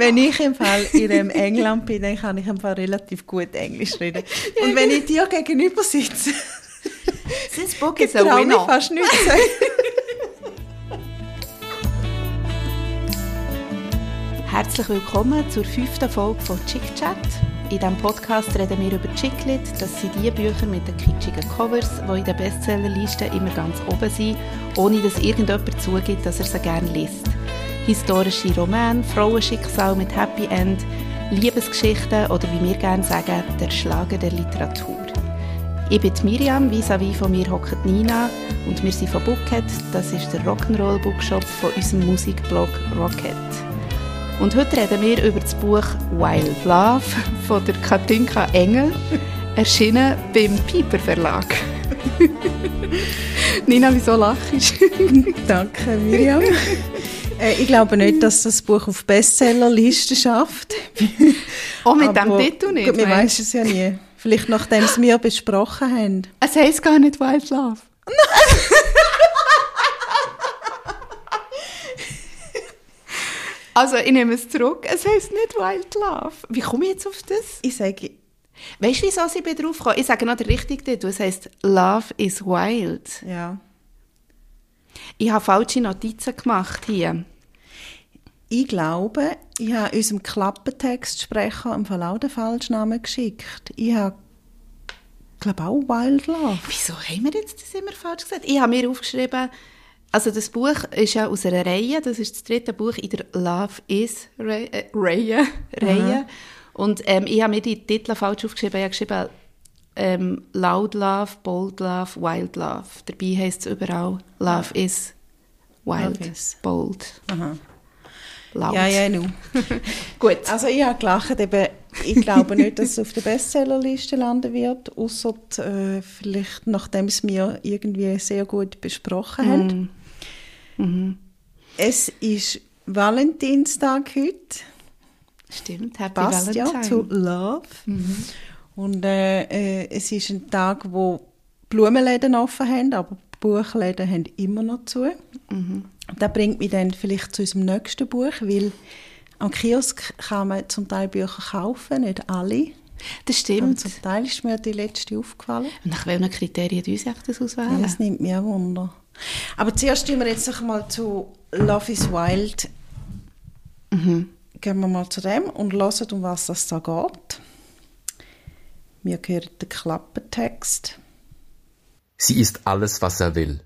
Wenn ich im Fall in einem England bin, dann kann ich im Fall relativ gut Englisch reden. Und wenn ich dir gegenüber sitze, This book is a traue ich winner. fast nichts. Herzlich willkommen zur fünften Folge von Chick Chat. In diesem Podcast reden wir über Chicklit. Das sind die Bücher mit den kitschigen Covers, die in den Bestsellerlisten immer ganz oben sind, ohne dass irgendjemand zugibt, dass er sie gerne liest. Historische Romane, Frauenschicksal mit Happy End, Liebesgeschichten oder wie wir gerne sagen, der Schlager der Literatur. Ich bin Miriam, vis-à-vis von mir hockt Nina und wir sind von Bookhead, das ist der Rock'n'Roll Bookshop von unserem Musikblog Rocket. Und heute reden wir über das Buch Wild Love von der Katinka Engel, erschienen beim Piper Verlag. Nina, wieso lachst du? Danke, Miriam. Äh, ich glaube nicht, dass das Buch auf Bestsellerliste schafft. Oh, mit Aber dem Titel nicht. Wir meinst wissen es ja nie. Vielleicht nachdem es wir besprochen haben. Es heisst gar nicht Wild Love. also, ich nehme es zurück. Es heisst nicht Wild Love. Wie komme ich jetzt auf das? Ich sage, Weißt du, wieso ich bin drauf gekommen? Ich sage noch den richtigen Titel. Es heisst Love is Wild. ja. Ich habe falsche Notizen gemacht hier. Ich glaube, ich habe unserem Klappentextsprecher im auch den falschen Namen geschickt. Ich habe, glaube auch Wild Love. Wieso haben wir jetzt das immer falsch gesagt? Ich habe mir aufgeschrieben, also das Buch ist ja aus einer Reihe, das ist das dritte Buch in der Love is Reihe. Äh, Reihe, Reihe. Und ähm, ich habe mir die Titel falsch aufgeschrieben. Ich habe geschrieben ähm, Loud Love, Bold Love, Wild Love. Dabei heisst es überall Love is Wild, is. Bold, Aha. Loud. Ja, ja, nu. Gut. Also ich habe gelacht, eben, ich glaube nicht, dass es auf der Bestsellerliste landen wird, außer äh, vielleicht nachdem es wir irgendwie sehr gut besprochen haben. Mhm. Es ist Valentinstag heute, Stimmt, Happy passt ja Valentine. zu Love. Und äh, äh, es ist ein Tag, wo Blumenläden offen haben, aber Buchläden haben immer noch zu. Das bringt mich dann vielleicht zu unserem nächsten Buch, weil am Kiosk kann man zum Teil Bücher kaufen, nicht alle. Das Und stimmt. zum Teil ist mir die letzte aufgefallen. Nach welchen Kriterien Sie das Ja, auswählen? das nimmt mich auch Wunder. Aber zuerst gehen wir jetzt noch mal zu Love is Wild. Gehen wir mal zu dem und hören, um was das da geht. Wir hören den Klappentext. Sie ist alles, was er will,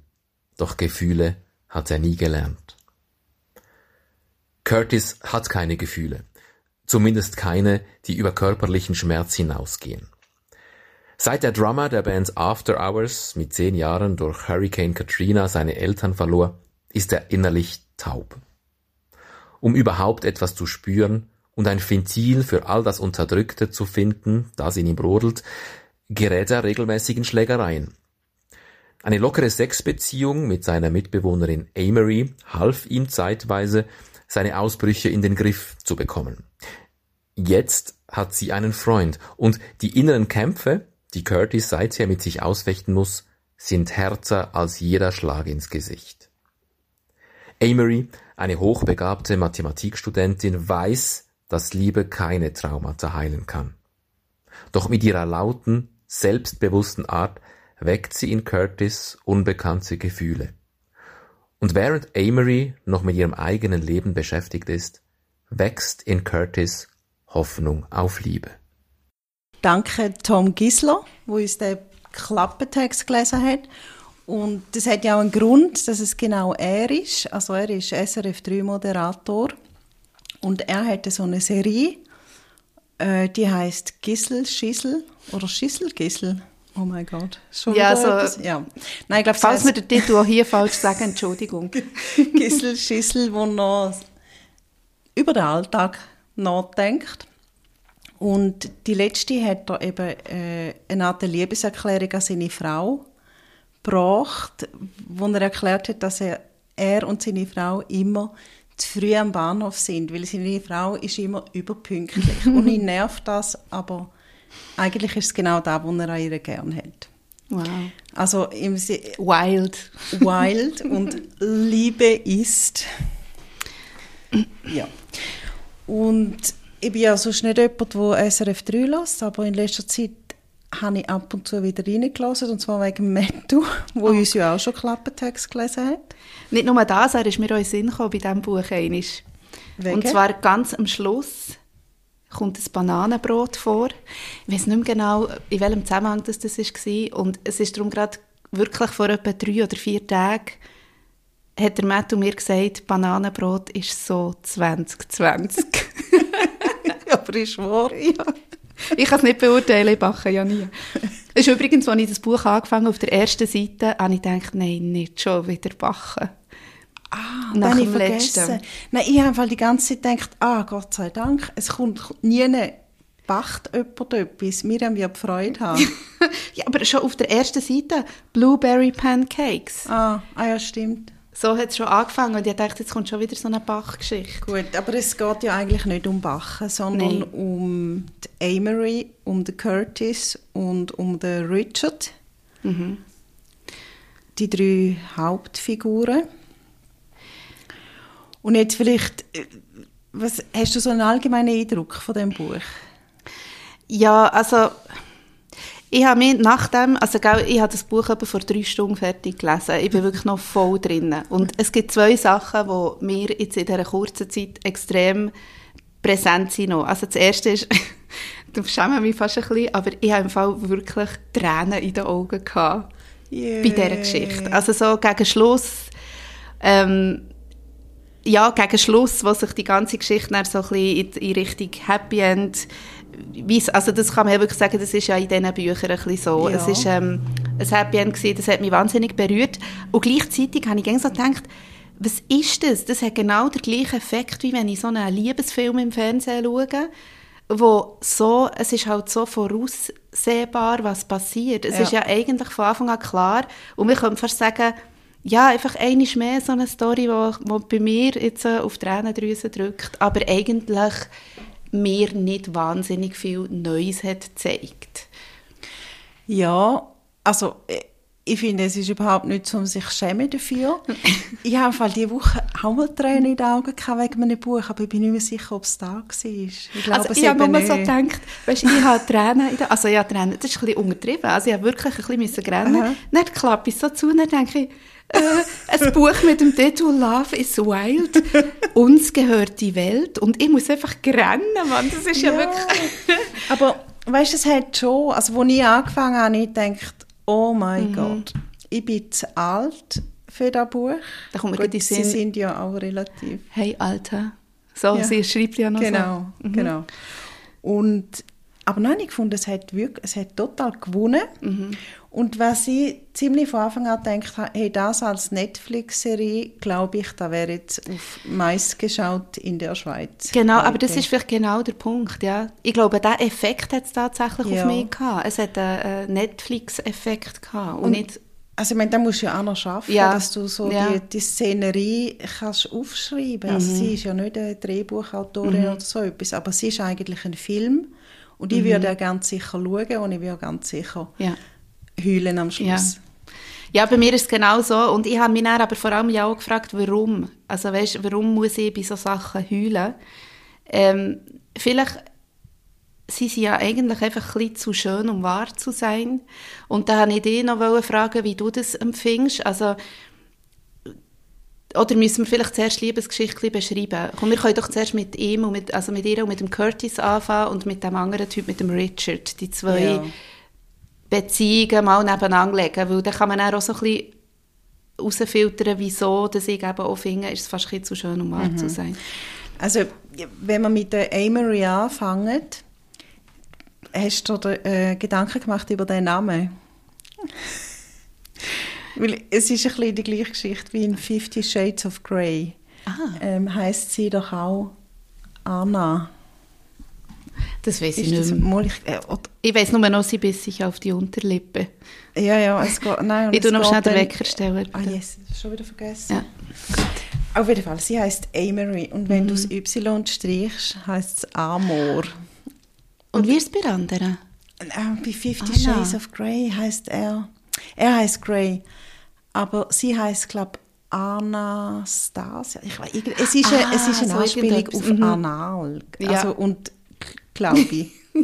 doch Gefühle hat er nie gelernt. Curtis hat keine Gefühle, zumindest keine, die über körperlichen Schmerz hinausgehen. Seit der Drummer der Band After Hours mit zehn Jahren durch Hurricane Katrina seine Eltern verlor, ist er innerlich taub. Um überhaupt etwas zu spüren und ein Ventil für all das Unterdrückte zu finden, das in ihm brodelt, gerät er regelmäßig in Schlägereien. Eine lockere Sexbeziehung mit seiner Mitbewohnerin Amory half ihm zeitweise, seine Ausbrüche in den Griff zu bekommen. Jetzt hat sie einen Freund und die inneren Kämpfe, die Curtis seither mit sich ausfechten muss, sind härter als jeder Schlag ins Gesicht. Amory, eine hochbegabte Mathematikstudentin, weiß, dass Liebe keine Traumata heilen kann. Doch mit ihrer lauten, selbstbewussten Art weckt sie in Curtis unbekannte Gefühle. Und während Amory noch mit ihrem eigenen Leben beschäftigt ist, wächst in Curtis Hoffnung auf Liebe. Danke Tom Gisler, wo uns den Klappentext gelesen hat. Und das hat ja auch einen Grund, dass es genau er ist. Also er ist SRF 3 Moderator und er hatte so eine Serie, äh, die heißt Gissel Schissel oder Schissel Gissel. Oh mein Gott. Schon Ja, so- etwas? ja. Nein, ich glaube, Falls wir den Titel auch hier falsch sagen, Entschuldigung. Gissel Schissel, wo noch über den Alltag nachdenkt. Und die letzte hat er eben äh, eine Art Liebeserklärung an seine Frau gebracht, wo er erklärt hat, dass er, er und seine Frau immer zu früh am Bahnhof sind, weil seine Frau ist immer überpünktlich. und ihn nervt das, aber eigentlich ist es genau das, was er an ihr gern hat. Wow. Also im Si- Wild. Wild und Liebe ist. Ja. Und ich bin ja sonst nicht jemand, der SRF 3 lässt, aber in letzter Zeit habe ich ab und zu wieder reingelassen, und zwar wegen Mattu, wo oh. uns ja auch schon Klappentext gelesen hat. Nicht nur das, er ist mir auch in den Sinn gekommen bei diesem Buch. Einmal. Und zwar ganz am Schluss kommt ein Bananenbrot vor. Ich weiß nicht mehr genau, in welchem Zusammenhang das, das war. Und es ist darum gerade wirklich vor etwa drei oder vier Tagen hat der Matt mir gesagt, Bananenbrot ist so 2020. Aber ist wahr. Ja. Ich kann es nicht beurteilen, ich backe ja nie. Das ist übrigens, als ich das Buch angefangen auf der ersten Seite, habe ich gedacht, nein, nicht schon wieder backen. Ah, Nach dem vergessen. Nein, ich habe die ganze Zeit gedacht, ah, Gott sei Dank, es kommt nie backt jemand etwas. Wir haben ja Freude haben. ja, aber schon auf der ersten Seite Blueberry Pancakes. Ah, ah ja, stimmt. So hat es schon angefangen und ich dachte, jetzt kommt schon wieder so eine Bachgeschichte. Gut, aber es geht ja eigentlich nicht um Bachen, sondern Nein. um die Amory, um den Curtis und um den Richard. Mhm. Die drei Hauptfiguren. Und jetzt vielleicht, äh, was, hast du so einen allgemeinen Eindruck von dem Buch? Ja, also ich habe mich nach dem, also ich habe das Buch etwa vor drei Stunden fertig gelesen. Ich bin wirklich noch voll drin. Und es gibt zwei Sachen, die mir jetzt in dieser kurzen Zeit extrem präsent sind. Also das erste ist, du schäme mich fast ein bisschen, aber ich habe im Fall wirklich Tränen in den Augen gehabt. Yeah. Bei dieser Geschichte. Also so gegen Schluss, ähm, ja, gegen Schluss, wo sich die ganze Geschichte dann so ein bisschen in, in Richtung Happy End, also das kann man wirklich sagen, das ist ja in diesen Büchern ein bisschen so. Ja. Es ist ähm, ein Happy End gewesen, das hat mich wahnsinnig berührt. Und gleichzeitig habe ich so gedacht, was ist das? Das hat genau den gleichen Effekt, wie wenn ich so einen Liebesfilm im Fernsehen schaue, wo so, es ist halt so voraussehbar, was passiert. Es ja. ist ja eigentlich von Anfang an klar und wir können fast sagen, ja, einfach eine mehr so eine Story, die bei mir jetzt äh, auf die Tränendrüse drückt, aber eigentlich mir nicht wahnsinnig viel Neues hat gezeigt. Ja, also äh, ich finde, es ist überhaupt nicht so, um sich schämen dafür. ich habe Fall diese Woche auch mal Tränen in den Augen gehabt wegen einem Buch, aber ich bin nicht mehr sicher, ob es da war. Ich glaube, also ich habe nur so gedacht, weißt, ich habe Tränen in den Also ja, Tränen, das ist ein bisschen untertrieben. Also ich habe wirklich ein bisschen rennen. Dann klappe ich so zu und dann denke ich, äh, ein Buch mit dem Titel Love is Wild. Uns gehört die Welt. Und ich muss einfach rennen, Mann. Das ist ja, ja wirklich... Aber weißt du, es hat schon... Also, als ich angefangen habe, ich gedacht, oh mein mhm. Gott, ich bin zu alt für das Buch. Da kommt Gut, Sie sind ja auch relativ... Hey, Alter. So, ja. sie schreibt ja noch genau, so. Mhm. Genau, Und aber nein, ich fand, es hat wirklich, es hat total gewonnen. Mhm. Und was ich ziemlich von Anfang an gedacht habe, hey, das als Netflix-Serie, glaube ich, da wäre jetzt auf meist geschaut in der Schweiz. Genau, heute. aber das ist vielleicht genau der Punkt, ja. Ich glaube, der Effekt hat es tatsächlich ja. auf mich gehabt. Es hat einen Netflix-Effekt gehabt und, und nicht also ich meine, da musst du ja auch noch schaffen, ja. dass du so ja. die, die Szenerie kannst aufschreiben. Also mhm. sie ist ja nicht eine Drehbuchautorin mhm. oder so etwas, aber sie ist eigentlich ein Film und ich mhm. würde ja ganz sicher schauen und ich würde ganz sicher ja. Heulen am Schluss. Ja. Ja, bei mir ist es genau so. Und ich habe mich dann aber vor allem ja auch gefragt, warum. Also weißt, warum muss ich bei solchen Sachen heulen? Ähm, vielleicht sind sie ja eigentlich einfach ein bisschen zu schön, um wahr zu sein. Und da wollte ich dich noch fragen, wie du das empfindest. Also, oder müssen wir vielleicht zuerst Liebesgeschichte beschreiben? Komm, wir können doch zuerst mit ihm und mit, also mit ihr und mit dem Curtis anfangen und mit dem anderen Typ, mit dem Richard, die zwei ja. Beziehungen mal nebeneinander legen, weil dann kann man auch so ein bisschen herausfiltern, wieso dass ich eben auch finde, ist es fast ein zu schön, um wahr mhm. zu sein. Also, wenn wir mit der Amory anfangen, hast du dir äh, Gedanken gemacht über den Namen? Weil es ist ein bisschen die gleiche Geschichte wie in Fifty Shades of Grey. Ah. Ähm, heißt sie doch auch Anna. Das weiß ich nicht mehr. Ich, äh, ich weiß nur noch, sie biss sich auf die Unterlippe. Ja, ja, es geht... Nein, ich tue noch schnell den Wecker stellen. Ah, yes, schon wieder vergessen. Ja. Auf jeden Fall, sie heißt Amory und wenn mhm. du das Y streichst, heißt es Amor. Und wie ist es bei anderen? Äh, bei Fifty Anna. Shades of Grey heißt er... Er heißt Grey. Aber sie heißt, glaube Anastasia. Ich weiß, es ist, eine, Ah, es ist eine so Anspielung auf Mhm. Anal. Ja. Also, und glaube ich.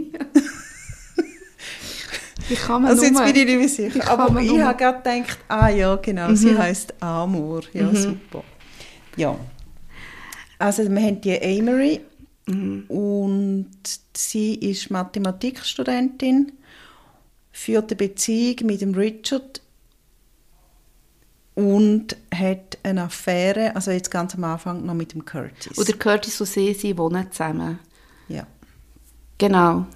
Wie kann man Also jetzt bin ich nicht mehr sicher. Aber ich habe gerade gedacht, ah ja, genau, sie heißt Amor. Ja, Mhm. super. Ja. Also wir haben die Amory Mhm. und sie ist Mathematikstudentin, führt eine Beziehung mit dem Richard und hat eine Affäre, also jetzt ganz am Anfang noch mit dem Curtis. Und der Curtis und sie, sie wohnen zusammen. Genau.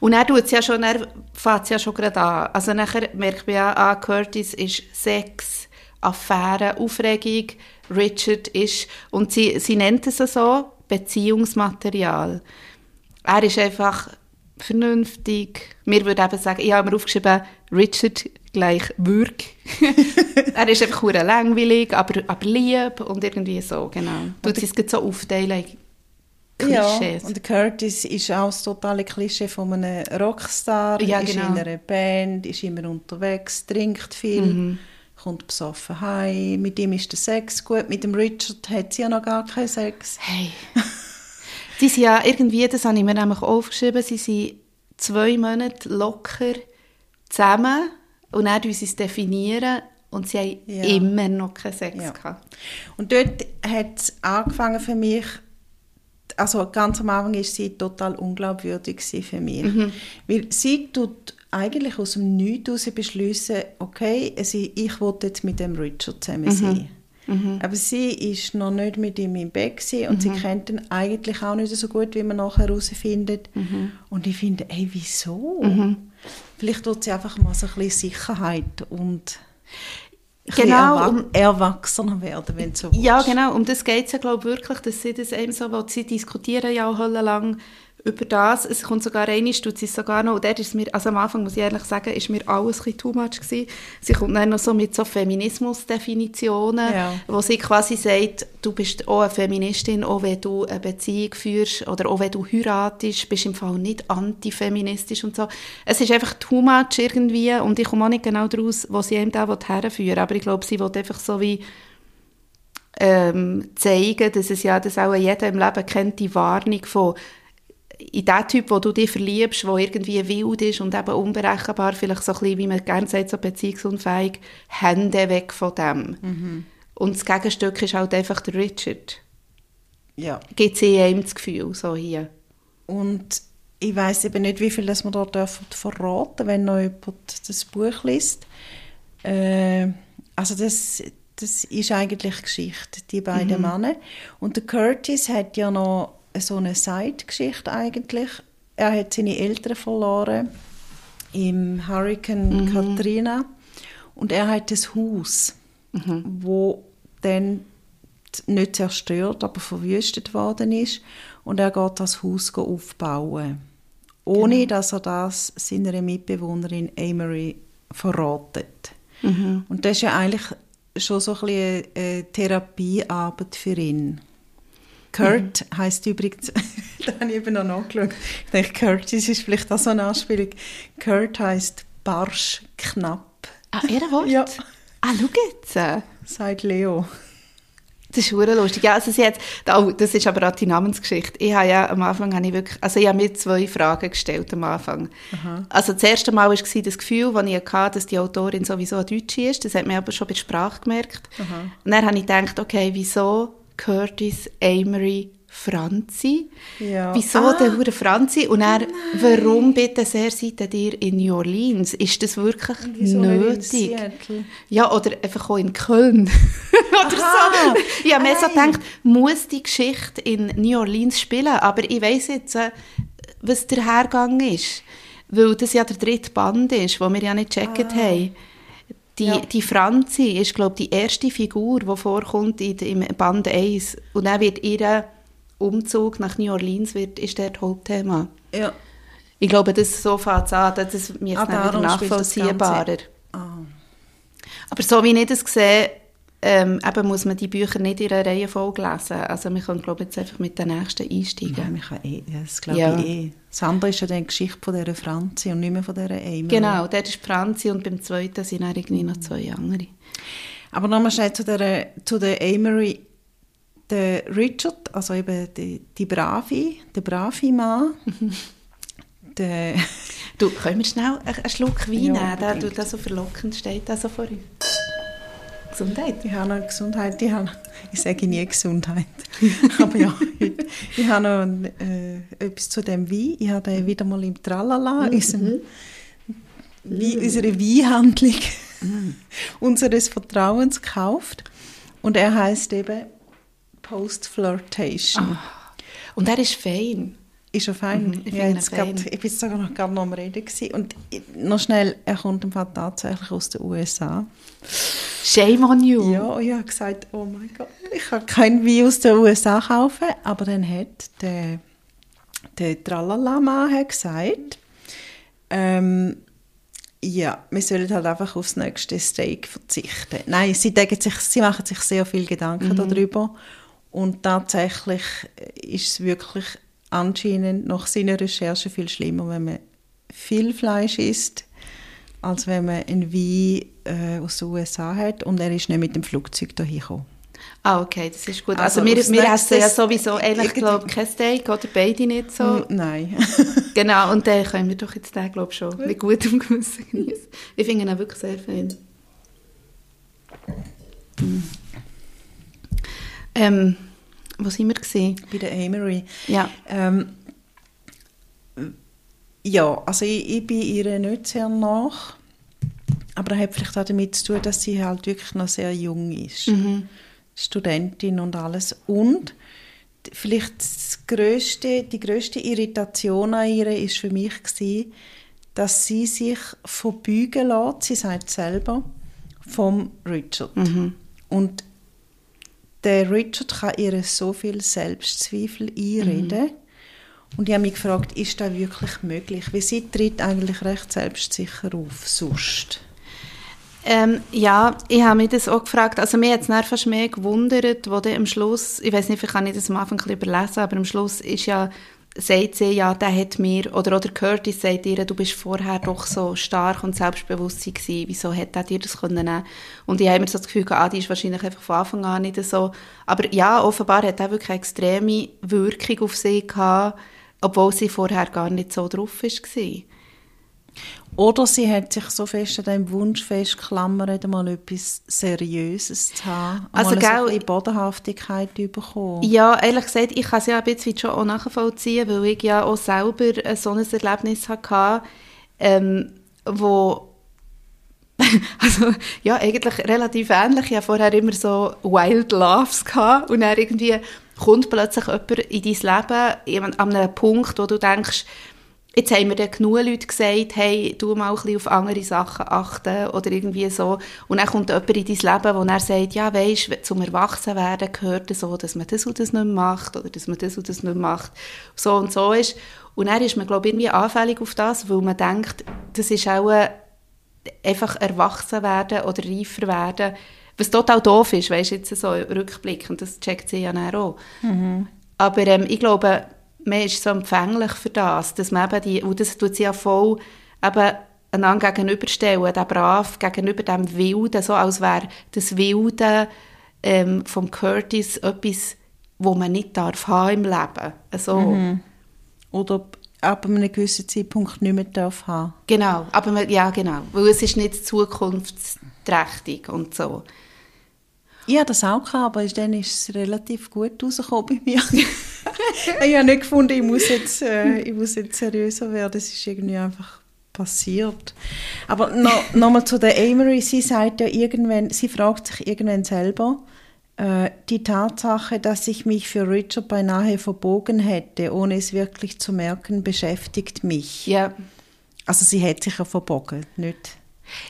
Und er tut es ja schon, er fängt es ja schon gerade an. Also nachher merkt man ja, ah, Curtis ist Sex, Affäre, Aufregung, Richard ist, und sie, sie nennt es so, Beziehungsmaterial. Er ist einfach vernünftig. Wir würden eben sagen, ich habe mir aufgeschrieben, Richard gleich Würg. er ist einfach langweilig, aber, aber lieb und irgendwie so, genau. Tut es jetzt so aufteilen. In Ja, Klischees. und Curtis ist auch das totale Klischee von einem Rockstar, Ja, ist genau. in einer Band, ist immer unterwegs, trinkt viel, Mhm. kommt besoffen heim, mit ihm ist der Sex gut, mit dem Richard hat sie ja noch gar keinen Sex. Hey. sie sind ja irgendwie, das habe ich mir nämlich aufgeschrieben, sie sind zwei Monate locker zusammen und dann uns es definieren und sie haben Ja. immer noch keinen Sex Ja. gehabt. Und dort hat es angefangen für mich, also ganz am Anfang war sie total unglaubwürdig für mich. Mhm. Weil sie tut eigentlich aus dem Nichts heraus beschließen, okay, sie, ich will jetzt mit dem Richard Mhm. zusammen sein. Aber sie ist noch nicht mit ihm im Bett und sie Mhm. kennt ihn eigentlich auch nicht so gut, wie man nachher herausfindet. Mhm. Und ich finde, ey, wieso? Vielleicht tut sie einfach mal so ein bisschen Sicherheit und Genau, erwa um- erwachsener werden, wenn so Ja, willst. genau. Um das geht es ja, glaube ich, wirklich, dass sie das eben so, weil sie diskutieren ja auch lang über das. Es kommt sogar eine tut sie sogar noch, und dort ist mir, also am Anfang muss ich ehrlich sagen, ist mir alles ein bisschen too much gewesen. Sie kommt dann noch so mit so Feminismusdefinitionen, Ja. wo sie quasi sagt, du bist auch eine Feministin, auch wenn du eine Beziehung führst oder auch wenn du heiratest, bist im Fall nicht antifeministisch und so. Es ist einfach too much irgendwie und ich komme auch nicht genau daraus, wo sie eben da herführen will, aber ich glaube, sie will einfach so wie ähm, zeigen, dass es ja, dass auch jeder im Leben kennt, die Warnung von in den Typ, wo du dich verliebst, der irgendwie wild ist und eben unberechenbar, vielleicht so ein bisschen, wie man gerne sagt, so beziehungsunfähig, Hände weg von dem. Und das Gegenstück ist halt einfach der Richard. Ja. Gibt sie ihm das Gefühl, so hier. Und ich weiß eben nicht, wie viel das man da dürfen verraten, wenn noch jemand das Buch liest. Äh, also das, das ist eigentlich Geschichte, die beiden Männer. Und der Curtis hat ja noch so eine Side-Geschichte eigentlich. Er hat seine Eltern verloren im Hurricane Katrina und er hat das Haus, wo dann nicht zerstört, aber verwüstet worden ist. Und er geht das Haus aufbauen. Ohne dass er das seiner Mitbewohnerin Amory verratet. Und das ist ja eigentlich schon so ein bisschen eine Therapiearbeit für ihn. Kurt heisst übrigens, da habe ich eben noch nachgeschaut, ich denke, Curtis ist vielleicht auch so eine Anspielung. Kurt heisst barsch knapp, Ah, ihr Wort? Ja. Ah, schau jetzt. sagt Leo. Das ist hure lustig. Ja, also sie hat, oh, das ist aber auch die Namensgeschichte. Ich habe ja am Anfang habe ich wirklich, also ich habe mir zwei Fragen gestellt am Anfang. Also das erste Mal war das Gefühl, das ich hatte, dass die Autorin sowieso eine Deutsche ist. Das hat man aber schon bei der Sprache gemerkt. Und dann habe ich gedacht, okay, wieso Curtis Amory Franzi? Ja. Wieso Ah. der hure Franzi? Und dann, warum bitte sehr seid ihr in New Orleans? Ist das wirklich Wieso nötig? Ja, oder einfach auch in Köln. oder Aha. so. Ich habe mir so gedacht, muss die Geschichte in New Orleans spielen? Aber ich weiss jetzt, äh, was der Hergang ist. Weil das ja der dritte Band ist, wo wir ja nicht gecheckt haben. Die, Ja. die Franzi ist, glaube ich, die erste Figur, die vorkommt in, im Band 1. Und dann wird ihr Umzug nach New Orleans wird, ist der Hauptthema. Ja. Ich glaube, das so fängt es an, das ist mir Ah, nachvollziehbarer. Ah. Aber so wie ich das sehe, ähm, eben muss man die Bücher nicht in einer Reihenfolge lesen. Also wir können, glaube ich, jetzt einfach mit den nächsten Ja, einsteigen. man kann eh, ja, das glaube Ja. ich eh. Das andere ist ja dann die Geschichte von dieser Franzi und nicht mehr von dieser Amy. Genau, der ist Franzi und beim zweiten sind dann irgendwie noch zwei andere. Aber nochmal schnell zu der, zu der Amory. Der Richard, also eben die, die Brave, der brave Mann, der, Du, können wir schnell einen Schluck Wein Ja, nehmen? Der, unbedingt. der so verlockend steht, so vor uns. Gesundheit. ich habe noch Gesundheit, ich, habe, ich sage nie Gesundheit, aber ja, ich habe noch äh, etwas zu dem Wein, ich habe den wieder mal im Tralala, unserem, Wein, unsere Weinhandlung unseres Vertrauens gekauft und er heißt eben Post Flirtation. Und er ist fein. Ist ja fein. Mhm, ich ja, jetzt fein. grad, ich bin jetzt sogar noch, gerade noch am Reden gewesen. Und noch schnell, er kommt im Fall tatsächlich aus den USA. Shame on you. Ja, und ich habe gesagt, oh mein Gott, ich kann kein Wein aus den USA kaufen. Aber dann hat der, der Tralala-Mann gesagt, ähm, ja, wir sollen halt einfach aufs nächste Steak verzichten. Nein, sie, denken sich, sie machen sich sehr viel Gedanken darüber. Und tatsächlich ist es wirklich anscheinend nach seiner Recherche viel schlimmer, wenn man viel Fleisch isst, als wenn man einen Wein äh, aus den USA hat. Und er ist nicht mit dem Flugzeug dahin gekommen. Ah, okay, das ist gut. Also Also, wir, wir essen ja sowieso irgendwie- glaube kein Steak oder beide nicht so. Mm, Nein. Genau, und dann können wir doch jetzt den, glaube ich, schon mit gutem Gewissen genießen. Ich finde ihn auch wirklich sehr fein. Mm. Ähm, wo sind wir gesehen? Bei der Amory. Ja. Ähm, ja, also ich, ich bin ihr nicht sehr nach. Aber das hat vielleicht auch damit zu tun, dass sie halt wirklich noch sehr jung ist. Studentin und alles. Und vielleicht das grösste, die grösste Irritation an ihr ist für mich gewesen, dass sie sich verbeugen lässt, sie sagt selber, vom Richard. Und der Richard kann ihr so viel Selbstzweifel einreden. Und ich habe mich gefragt, ist das wirklich möglich? Weil sie tritt eigentlich recht selbstsicher auf, sonst. Ähm, ja, ich habe mich das auch gefragt. Also mir hat es fast mehr gewundert, wo dann am Schluss, ich weiß nicht, vielleicht kann ich das am Anfang ein überlesen, aber am Schluss ist ja, sagt sie, ja, der hat mir, oder, oder Curtis sagt ihr, du bist vorher doch so stark und selbstbewusst gewesen, wieso hat er dir das können nehmen? Und ich habe immer so das Gefühl, ah, die ist wahrscheinlich einfach von Anfang an nicht so. Aber ja, offenbar hat er wirklich eine extreme Wirkung auf sie gehabt, obwohl sie vorher gar nicht so drauf war. Oder sie hat sich so fest an dem Wunsch festgeklammert, mal etwas Seriöses zu haben. Also, mal so gell- ein bisschen Bodenhaftigkeit bekommen. Ja, ehrlich gesagt, ich kann es ja ein bisschen schon auch nachvollziehen, weil ich ja auch selber ein so ein Erlebnis hatte, ähm, wo also ja, eigentlich relativ ähnlich. Ich hatte vorher immer so Wild Loves gehabt und dann irgendwie kommt plötzlich jemand in dein Leben an einem Punkt, wo du denkst, jetzt haben mir dann genug Leute gesagt, hey, du mal ein bisschen auf andere Sachen achten oder irgendwie so. Und dann kommt jemand in dein Leben, wo er sagt, ja, weisst, zum Erwachsenwerden gehört es so, dass man das und das nicht macht oder dass man das und das nicht macht. So und so ist. Und dann ist man, glaube ich, irgendwie anfällig auf das, weil man denkt, das ist auch einfach erwachsen werden oder reifer werden, was total doof ist, weißt du, jetzt so rückblickend, das checkt sie ja dann auch. Aber ähm, ich glaube, man ist so empfänglich für das, dass man eben die, und das tut sie ja voll eben einander gegenüberstellen, der Brav gegenüber dem Wilden, so als wäre das Wilde ähm, vom Curtis etwas, wo man nicht darf haben im Leben. Also, Oder ab einem gewissen Zeitpunkt nicht mehr darf haben. Genau, aber man, ja genau, weil es ist nicht zukunftsträchtig und so. Ich hatte das auch, gehabt, aber dann ist es relativ gut rausgekommen bei mir. ich habe nicht gefunden, ich muss jetzt, äh, ich muss jetzt seriöser werden. Es ist irgendwie einfach passiert. Aber noch, mal zu der Amory. Sie sagt ja irgendwann, sie fragt sich irgendwann selber, äh, die Tatsache, dass ich mich für Richard beinahe verbogen hätte, ohne es wirklich zu merken, beschäftigt mich. Ja, Also sie hat sich ja verbogen, nicht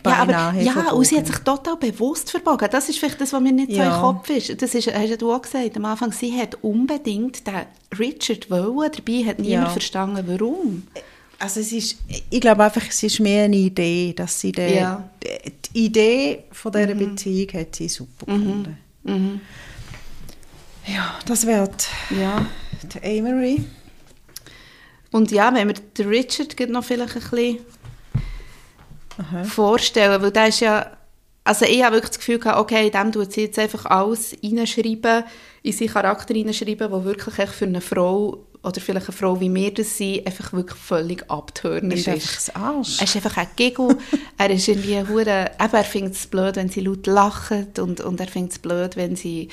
ja aber beinahe ja, verbogen. und sie hat sich total bewusst verbogen. Das ist vielleicht das, was mir nicht so Ja. im Kopf ist. Das ist, hast ja du auch gesagt am Anfang, sie hat unbedingt den Richard wollen, dabei hat niemand Ja. verstanden, warum. Also es ist, ich glaube einfach, es ist mehr eine Idee, dass sie den, Ja. die, die Idee von dieser Beziehung hat sie super gefunden. Mhm. Ja, das wäre Ja. die, Amory. Und ja, wenn wir den Richard noch vielleicht ein bisschen vorstellen, weil der ist ja also ich habe wirklich das Gefühl gehabt, okay, dem tut sie jetzt einfach alles reinschreiben, in seinen Charakter reinschreiben, wo wirklich echt für eine Frau oder vielleicht eine Frau wie mir das sind, einfach wirklich völlig abtörend ist. Ist einfach das Arsch. Er ist einfach ein Giggle. er ist irgendwie hure, eben, er findet es blöd, wenn sie laut lachen und, und er findet es blöd, wenn sie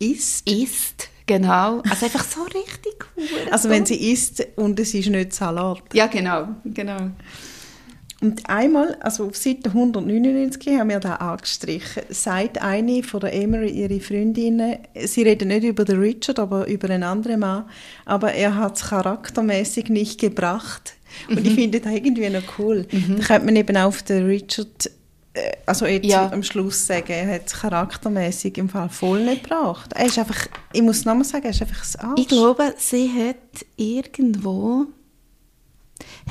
Isst. isst. Genau. Also einfach so richtig hure Also so. wenn sie isst und es ist nicht Salat. Ja, genau. genau. Und einmal, also auf Seite 199 haben wir da angestrichen, sagt eine von der Emery, ihre Freundinnen, sie reden nicht über den Richard, aber über einen anderen Mann, aber er hat es charaktermäßig nicht gebracht. Und Mhm. ich finde das irgendwie noch cool. Da könnte man eben auch auf den Richard, äh, also jetzt Ja. am Schluss sagen, er hat es charaktermäßig im Fall voll nicht gebracht. Er ist einfach, ich muss nochmal sagen, er ist einfach das Arsch. Ich glaube, sie hat irgendwo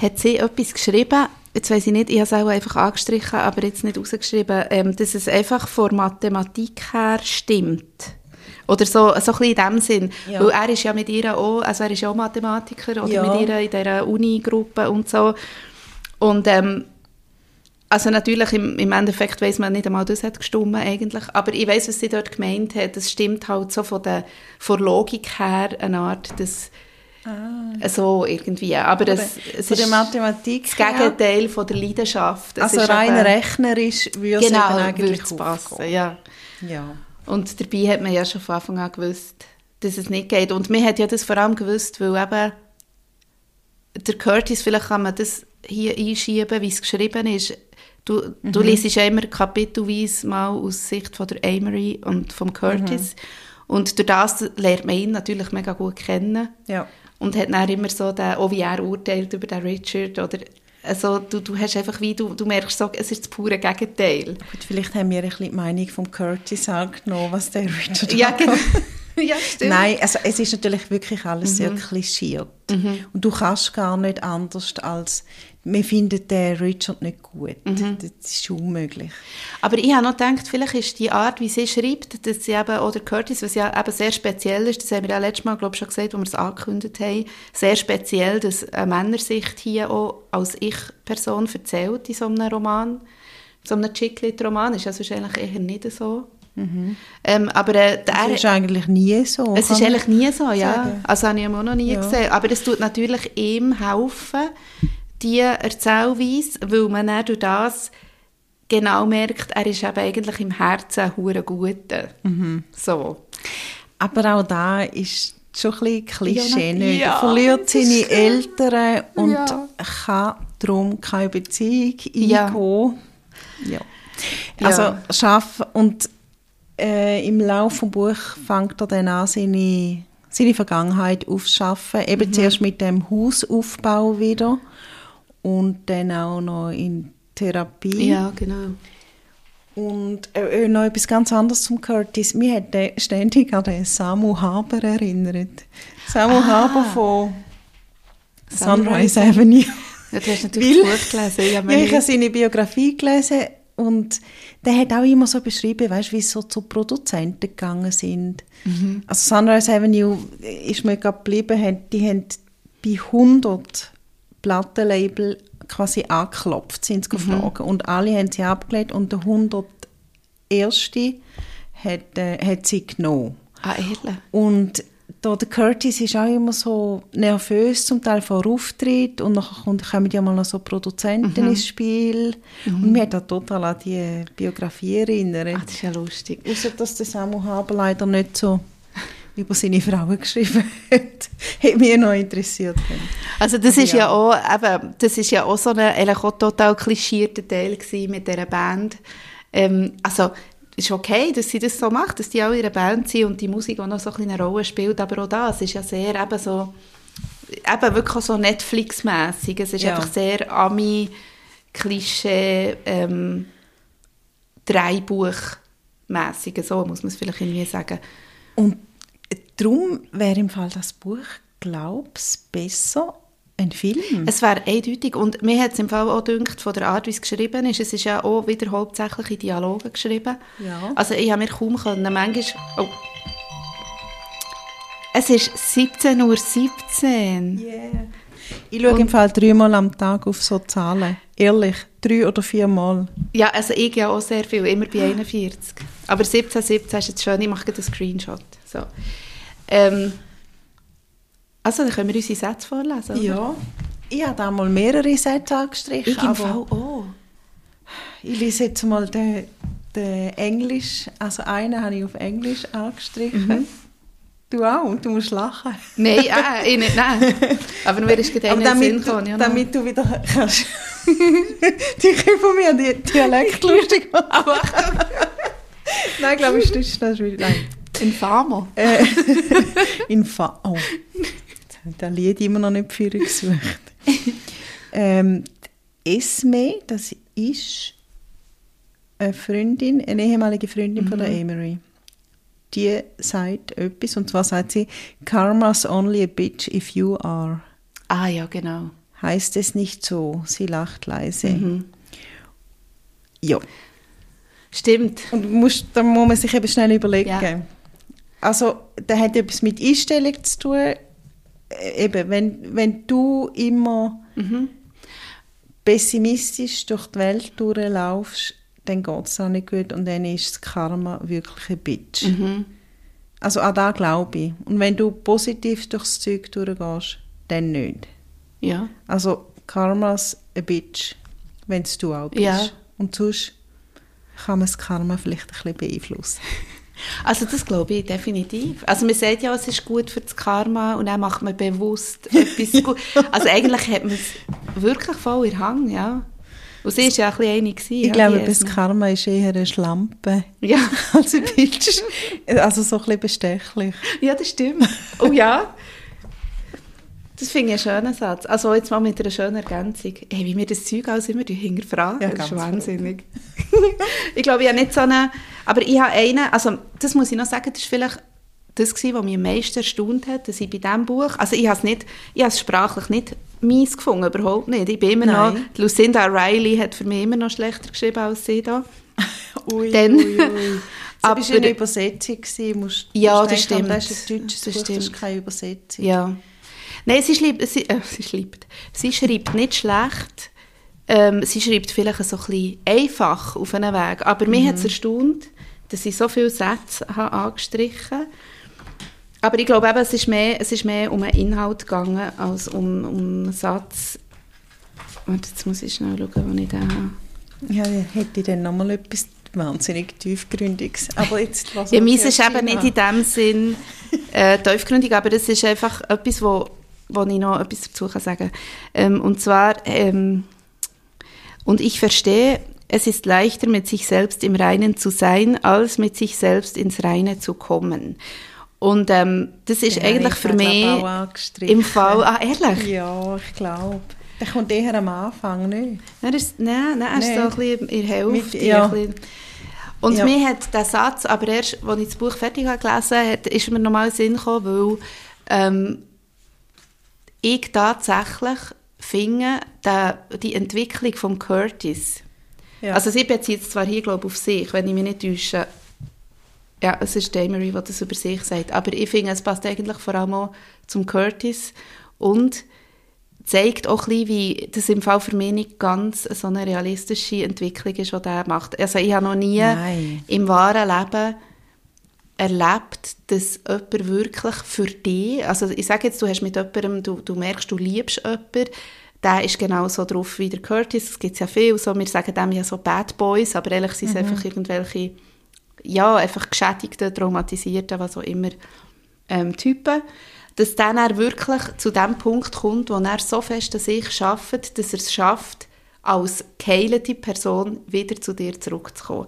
hat sie etwas geschrieben, jetzt weiß ich nicht, ich habe es auch einfach angestrichen, aber jetzt nicht rausgeschrieben, ähm, dass es einfach von Mathematik her stimmt. Oder so, so ein bisschen in dem Sinn. Ja. Weil er ist ja mit ihr auch, also er ist ja auch Mathematiker oder Ja. mit ihr in dieser Uni-Gruppe und so. Und ähm, also natürlich, im, im Endeffekt weiß man nicht einmal, das hat gestimmt eigentlich, aber ich weiß, was sie dort gemeint hat. Das stimmt halt so von der, von Logik her eine Art, das so irgendwie. Aber das, es Von der ist Mathematik das. Gegenteil von der Leidenschaft. Es Also rein eben- rechnerisch würde es Genau, würde eigentlich es passen, ja. Ja. Und dabei hat man ja schon von Anfang an gewusst, dass es nicht geht. Und man hat ja das vor allem gewusst, weil eben der Curtis, vielleicht kann man das hier einschieben, wie es geschrieben ist. Du, Mhm. du liest ja immer kapitelweise mal aus Sicht von der Amory und vom Curtis. Mhm. Und durch das lernt man ihn natürlich mega gut kennen. Ja. Und hat dann immer so den, auch wie er urteilt über den Richard oder also du, du hast einfach wie, du, du merkst so, es ist das pure Gegenteil. Gut, vielleicht haben wir ein bisschen die Meinung von Curtis angenommen, was der Richard Ja, genau. ja, stimmt. Nein, also es ist natürlich wirklich alles Mhm. sehr klischiert. Und du kannst gar nicht anders als, wir finden den Richard nicht gut. Mhm. Das ist unmöglich. Aber ich habe noch gedacht, vielleicht ist die Art, wie sie schreibt, dass sie eben, oder Curtis, was ja eben sehr speziell ist, das haben wir ja letztes Mal, glaube ich, schon gesagt, als wir es angekündigt haben, sehr speziell, dass eine Männersicht hier auch als Ich-Person erzählt in so einem Roman, so einem Chick-Lit-Roman, ist sonst eigentlich eher nicht so. Ähm, aber äh, der, Das ist eigentlich nie so. es ist eigentlich nie so, ja. sagen. Also habe ich auch noch nie Ja. gesehen. Aber es tut natürlich ihm helfen, die Erzählweise, weil man dann durch das genau merkt, er ist eben eigentlich im Herzen ein Guter. Mhm. So. Aber auch da ist schon ein bisschen Klischee. Ja, nicht? ja, er verliert seine. Eltern und Ja. kann darum keine Beziehung Ja. eingehen. Ja. Also Ja. schaffen und äh, im Laufe des Buches fängt er dann an, seine, seine Vergangenheit aufzuschaffen. Eben Mhm. zuerst mit dem Hausaufbau wieder und dann auch noch in Therapie. Ja, genau. Und äh, noch etwas ganz anderes zum Curtis. Mir hat der ständig an den Samu Haber erinnert. Samu Ah. Haber von Sunrise Sunrise Avenue. Ja, du hast natürlich Weil- das Buch gelesen. Ja, ich habe seine Biografie gelesen und der hat auch immer so beschrieben, weißt, wie so zu Produzenten gegangen sind. Mhm. Also Sunrise Avenue ist mir gerade geblieben, die haben bei 100 Plattenlabel quasi angeklopft, sind sie Mhm. geflogen und alle haben sie abgelehnt und der 101. hat, äh, hat sie genommen. ah, ehrlich? Und da der Curtis ist auch immer so nervös, zum Teil vor Auftritt und dann kommt- kommen ja mal noch so Produzenten ins Spiel. Und mir hat das total an die Biografie erinnert. Ah, das ist ja lustig. Außer dass der Samu Haber leider nicht so über seine Frauen geschrieben hat. Hat mich noch interessiert. Also das Aber ist ja. ja. auch, eben, das ist ja auch so ein total klischierter Teil mit dieser Band. Ähm, also es ist okay, dass sie das so macht, dass die auch ihre Band sind und die Musik auch noch so ein eine Rolle spielt, aber auch das ist ja sehr eben so, eben wirklich so Netflix-mässig. Es ist Ja. einfach sehr Ami, Klischee, ähm, Dreibuch-mässig, so muss man es vielleicht irgendwie sagen. Und darum wäre im Fall das Buch, glaubst besser ein Film. Es wäre eindeutig. Und mir hat es im Fall auch gedacht, von der Art, wie es geschrieben ist, es ist ja auch wieder hauptsächlich in Dialogen geschrieben. Ja. Also ich habe mir kaum können, manchmal... Oh. Es ist 17.17 Uhr. Yeah. Ich schaue im Fall dreimal am Tag auf so Zahlen. Ehrlich, drei oder vier Mal. Ja, also ich ja auch sehr viel, immer bei 41. Aber 17, 17 ist jetzt schön, ich mache einen Screenshot. So. Ähm, also, dann können wir unsere Sätze vorlesen, oder? Ja. Ich habe da mal mehrere Sätze angestrichen. Ich aber auch. Ich lese jetzt mal den, den Englisch, also einen habe ich auf Englisch angestrichen. Mhm. Du auch, du musst lachen. Nein, äh, ich nicht, nein. Aber mir ist gerade Sinn damit, du, gekommen. Ja, damit du wieder kannst dich von mir die Dialekt lustig machen. Aber Nein, glaube ich, das ist das wieder. Nein. Infamo. Äh, in Fa oh. Das Lied immer noch nicht für gesucht. ähm, Esme, das ist eine Freundin, eine ehemalige Freundin von der Emery. Die sagt etwas, und zwar sagt sie, Karma's only a bitch if you are. Ah ja, genau. Heißt es nicht so? Sie lacht leise. Mhm. Ja. Stimmt. Und musst, da muss man sich eben schnell überlegen. Ja. Also, das hat etwas mit Einstellung zu tun. Äh, Eben, wenn, wenn du immer Mhm. pessimistisch durch die Welt durchlaufst, dann geht es auch nicht gut und dann ist das Karma wirklich ein Bitch. Mhm. Also an das glaube ich. Und wenn du positiv durchs Zeug durchgehst, dann nicht. Ja. Also Karma's a Bitch, wenn es du auch bist. Ja. Und sonst kann man das Karma vielleicht ein bisschen beeinflussen. Also das glaube ich definitiv. Also man sagt ja, es ist gut für das Karma und dann macht man bewusst etwas gut. Also eigentlich hat man es wirklich voll in Hand, ja. Und sie war ja ein bisschen eine. gewesen, Ich ja, glaube, das. Karma ist eher eine Schlampe Ja. als ein Bitch. Also so ein bisschen bestechlich. ja, das stimmt. Oh ja. Das finde ich einen schönen Satz. Also jetzt mal mit einer schönen Ergänzung. Hey, wie wir das Zeug alles immer hinterfragen, Ja, das ist ganz wahnsinnig. ich glaube, ich habe nicht so eine... Aber ich habe einen, also das muss ich noch sagen, das ist vielleicht das gewesen, was mich am meisten erstaunt hat, dass ich bei diesem Buch, also ich habe es nicht, ich habe es sprachlich nicht mies gefunden, überhaupt nicht. Ich bin immer noch, Nein. die Lucinda Riley hat für mich immer noch schlechter geschrieben als sie da. Ui, Dann- ui, ui. Das Aber- war eine Übersetzung. gewesen. Musst, Ja, musst das denken, stimmt. Das ist ein deutsches Das Buch, das ist keine Übersetzung. Ja. Nein, sie schreibt, sie, äh, sie schreibt, sie schreibt nicht schlecht. Ähm, sie schreibt vielleicht so ein bisschen einfach auf einen Weg. Aber mich hat es erstaunt, dass ich so viele Sätze habe angestrichen Aber ich glaube eben, es ist mehr, es ist mehr um einen Inhalt gegangen, als um, um einen Satz. Warte, jetzt muss ich schnell schauen, wo ich den habe. Ja, hätte ich dann nochmal etwas wahnsinnig tiefgründiges. Aber jetzt lassen Ja, meins ist eben sie nicht in dem Sinn äh, tiefgründig, aber das ist einfach etwas, wo, wo ich noch etwas dazu kann sagen kann. Ähm, und zwar, ähm, und ich verstehe, es ist leichter, mit sich selbst im Reinen zu sein, als mit sich selbst ins Reine zu kommen. Und ähm, das ist Ja, eigentlich ich für mich im Fall... Ah, ehrlich? Ja, ich glaube. Der kommt eher am Anfang, nicht? Nein, das, nein, nein, er ist so ein bisschen in der Hälfte. Mit- ja. Und Ja. mir hat der Satz, aber erst, als ich das Buch fertig habe gelesen habe, ist mir nochmal Sinn gekommen, weil ähm, ich tatsächlich finde, die Entwicklung von Curtis, Ja. also sie bezieht es zwar hier, glaube ich, auf sich, wenn ich mich nicht täusche, ja, es ist Damery, der das über sich sagt, aber ich finde, es passt eigentlich vor allem auch zum Curtis und zeigt auch ein bisschen, wie das im Fall für mich nicht ganz so eine realistische Entwicklung ist, die der macht. Also ich habe noch nie Nein. im wahren Leben erlebt, dass jemand wirklich für dich, also ich sage jetzt, du hast mit jemandem, du, du merkst, du liebst jemanden, der ist genauso drauf wie der Curtis, es gibt ja viel, so, wir sagen dem ja so Bad Boys, aber ehrlich sind es einfach irgendwelche, ja, einfach geschädigte, traumatisierten, was auch immer, ähm, Typen, dass dann er wirklich zu dem Punkt kommt, wo er so fest an sich schafft, dass er es schafft, als geheilte Person wieder zu dir zurückzukommen.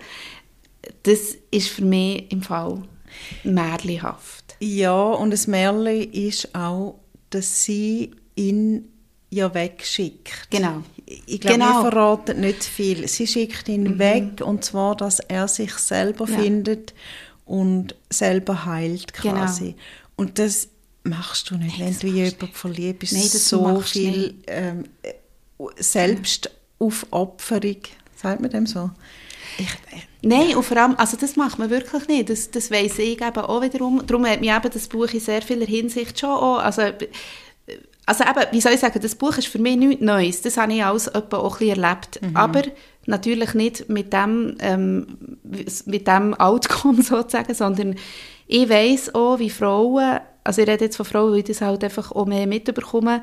Das ist für mich im Fall märchenhaft. Ja, und das Märchen ist auch, dass sie ihn ja wegschickt. Genau. Ich glaube, Genau. wir verraten nicht viel. Sie schickt ihn weg, und zwar, dass er sich selber Ja. findet und selber heilt Genau. quasi. Und das machst du nicht, wenn du jemanden verliebt bist. Nein, das so viel ähm, äh, Selbstaufopferung, sagt man dem so? Ich, äh, Nein, und vor allem, also das macht man wirklich nicht. Das, das weiss ich eben auch wiederum. Darum hat mich eben das Buch in sehr vieler Hinsicht schon auch, also, also eben, wie soll ich sagen, das Buch ist für mich nichts Neues. Das habe ich alles etwa auch ein bisschen erlebt. Mhm. Aber natürlich nicht mit dem, ähm, mit dem Outcome sozusagen, sondern ich weiss auch, wie Frauen, also ich rede jetzt von Frauen, die das halt einfach auch mehr mitbekommen,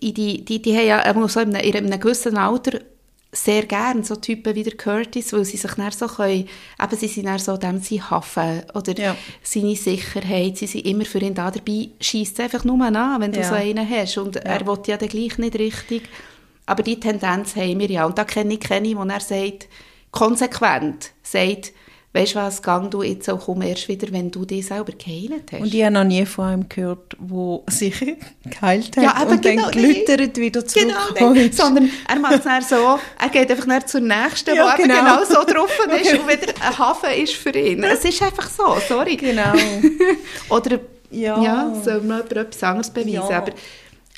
die, die, die haben ja so in einem, in einem gewissen Alter sehr gern so Typen wie der Curtis, weil sie sich dann so können, eben sie sind dann so dem sie Hafen oder ja. seine Sicherheit, sie sind immer für ihn da, dabei schießt einfach nur an, wenn du ja. so einen hast und ja. er will ja dann gleich nicht richtig, aber die Tendenz haben wir ja und da kenne ich Kenny, wo er sagt, konsequent sagt, weißt du was, gang du jetzt auch komm erst wieder, wenn du dich selber geheilt hast. Und ich habe noch nie von einem gehört, der sich geheilt hat ja, und genau, dann glüttert wieder zurückkommt. Genau, sondern er macht es dann so, er geht einfach zur nächsten, ja, wo genau. genau so drauf ist und wieder ein Hafen ist für ihn. Es ist einfach so, sorry. Genau. Oder, ja, ja soll man etwas anderes beweisen, ja. aber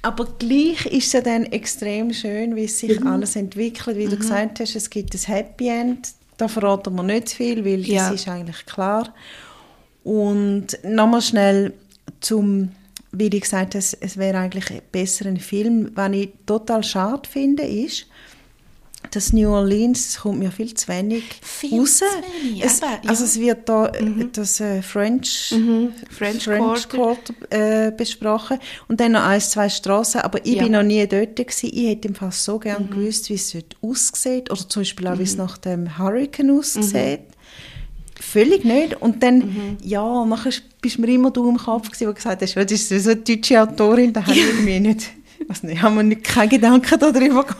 aber gleich ist es ja dann extrem schön, wie sich mhm. alles entwickelt. Wie mhm. du gesagt hast, es gibt ein Happy End da verraten wir nicht zu viel, weil ja. das ist eigentlich klar. Und nochmal schnell zum, wie ich gesagt habe, es wäre eigentlich besser ein Film. Was ich total schade finde, ist, das New Orleans, das kommt mir viel zu wenig viel raus. Zu wenig, es, aber, ja. Also es wird da mhm. das äh, French, mhm. French, French Quarter, äh, besprochen und dann noch ein, zwei Straßen, aber ich ja. bin noch nie dort gewesen. Ich hätte im Fall so gerne mhm. gewusst, wie es dort aussieht oder zum Beispiel auch, wie es mhm. nach dem Hurricane aussieht. Mhm. Völlig nicht. Und dann, mhm. ja, nachher bist mir immer du im Kopf gewesen, wo gesagt hast, das ist so eine deutsche Autorin, da habe ich irgendwie nicht was nicht, haben wir nicht, keine Gedanken darüber gemacht.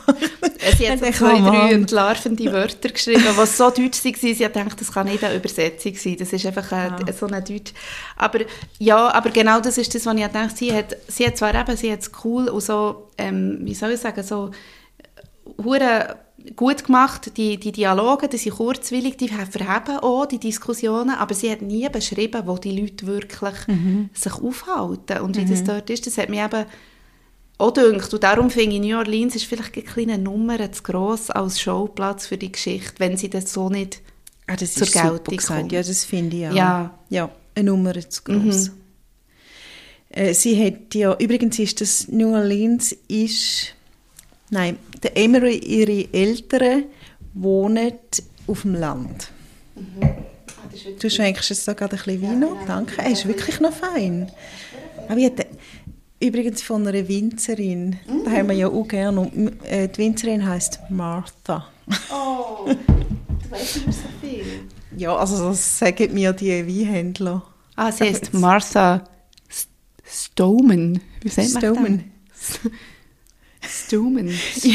Sie hat so zwei, drei entlarvende Wörter geschrieben, die so deutsch waren, sie hat gedacht, das kann nicht eine Übersetzung sein, das ist einfach ein, ja. so eine Deutsch. Aber ja, aber genau das ist das, was ich gedacht sie hat, sie hat zwar eben, sie hat es cool und so, ähm, wie soll ich sagen, so hure gut gemacht, die, die Dialoge, die sind kurzwillig, die verheben auch die Diskussionen, aber sie hat nie beschrieben, wo die Leute wirklich mhm. sich aufhalten und wie mhm. das dort ist. Das hat mich eben auch dünkt. Und darum finde ich, New Orleans ist vielleicht eine kleine Nummer zu gross als Schauplatz für die Geschichte, wenn sie das so nicht ah, das zur Geltung kommt. Ja, das finde ich auch. Ja. ja, eine Nummer zu gross. Mhm. Äh, sie hat ja, übrigens ist das New Orleans ist, nein, der Emery, ihre Eltern wohnen auf dem Land. Mhm. Du schenkst jetzt da gerade ein bisschen Wein ja, genau. Danke. Er ist wirklich noch fein. Aber ich Übrigens von einer Winzerin. Mm. Da haben wir ja auch gerne. Und, äh, die Winzerin heißt Martha. Oh, du weißt immer so viel. Ja, also das sagen mir die Weinhändler. Ah, sie heißt Martha Stomen. Wie sagt man Stomen. Stomen.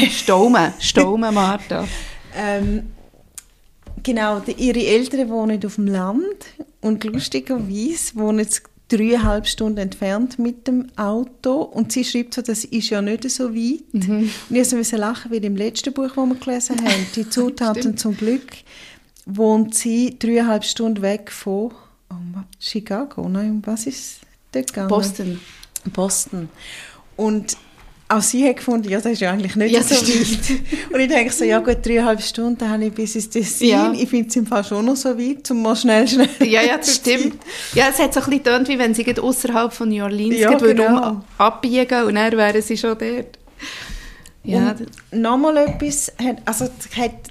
Stomen. Stomen, Martha. ähm, genau, die, ihre Eltern wohnen auf dem Land und lustigerweise wohnen sie dreieinhalb Stunden entfernt mit dem Auto und sie schreibt so, das ist ja nicht so weit. Mhm. Und ich musste lachen, wie im letzten Buch, das wir gelesen haben, «Die Zutaten zum Glück», wohnt sie dreieinhalb Stunden weg von oh, Chicago, nein, was ist dort gegangen? Boston. Boston. Und auch sie hat gefunden, ja, das ist ja eigentlich nicht ja, so weit. Und ich denke so, ja gut, dreieinhalb Stunden habe ich bis ins Dessin. Ja. Ich finde es im Fall schon noch so weit, um mal schnell, schnell Ja, ja, das stimmt. Ja, es hat so ein bisschen getönt, wie wenn sie außerhalb von New Orleans ja, genau. abbiegen und dann wären sie schon dort. Ja. Und nochmal etwas, also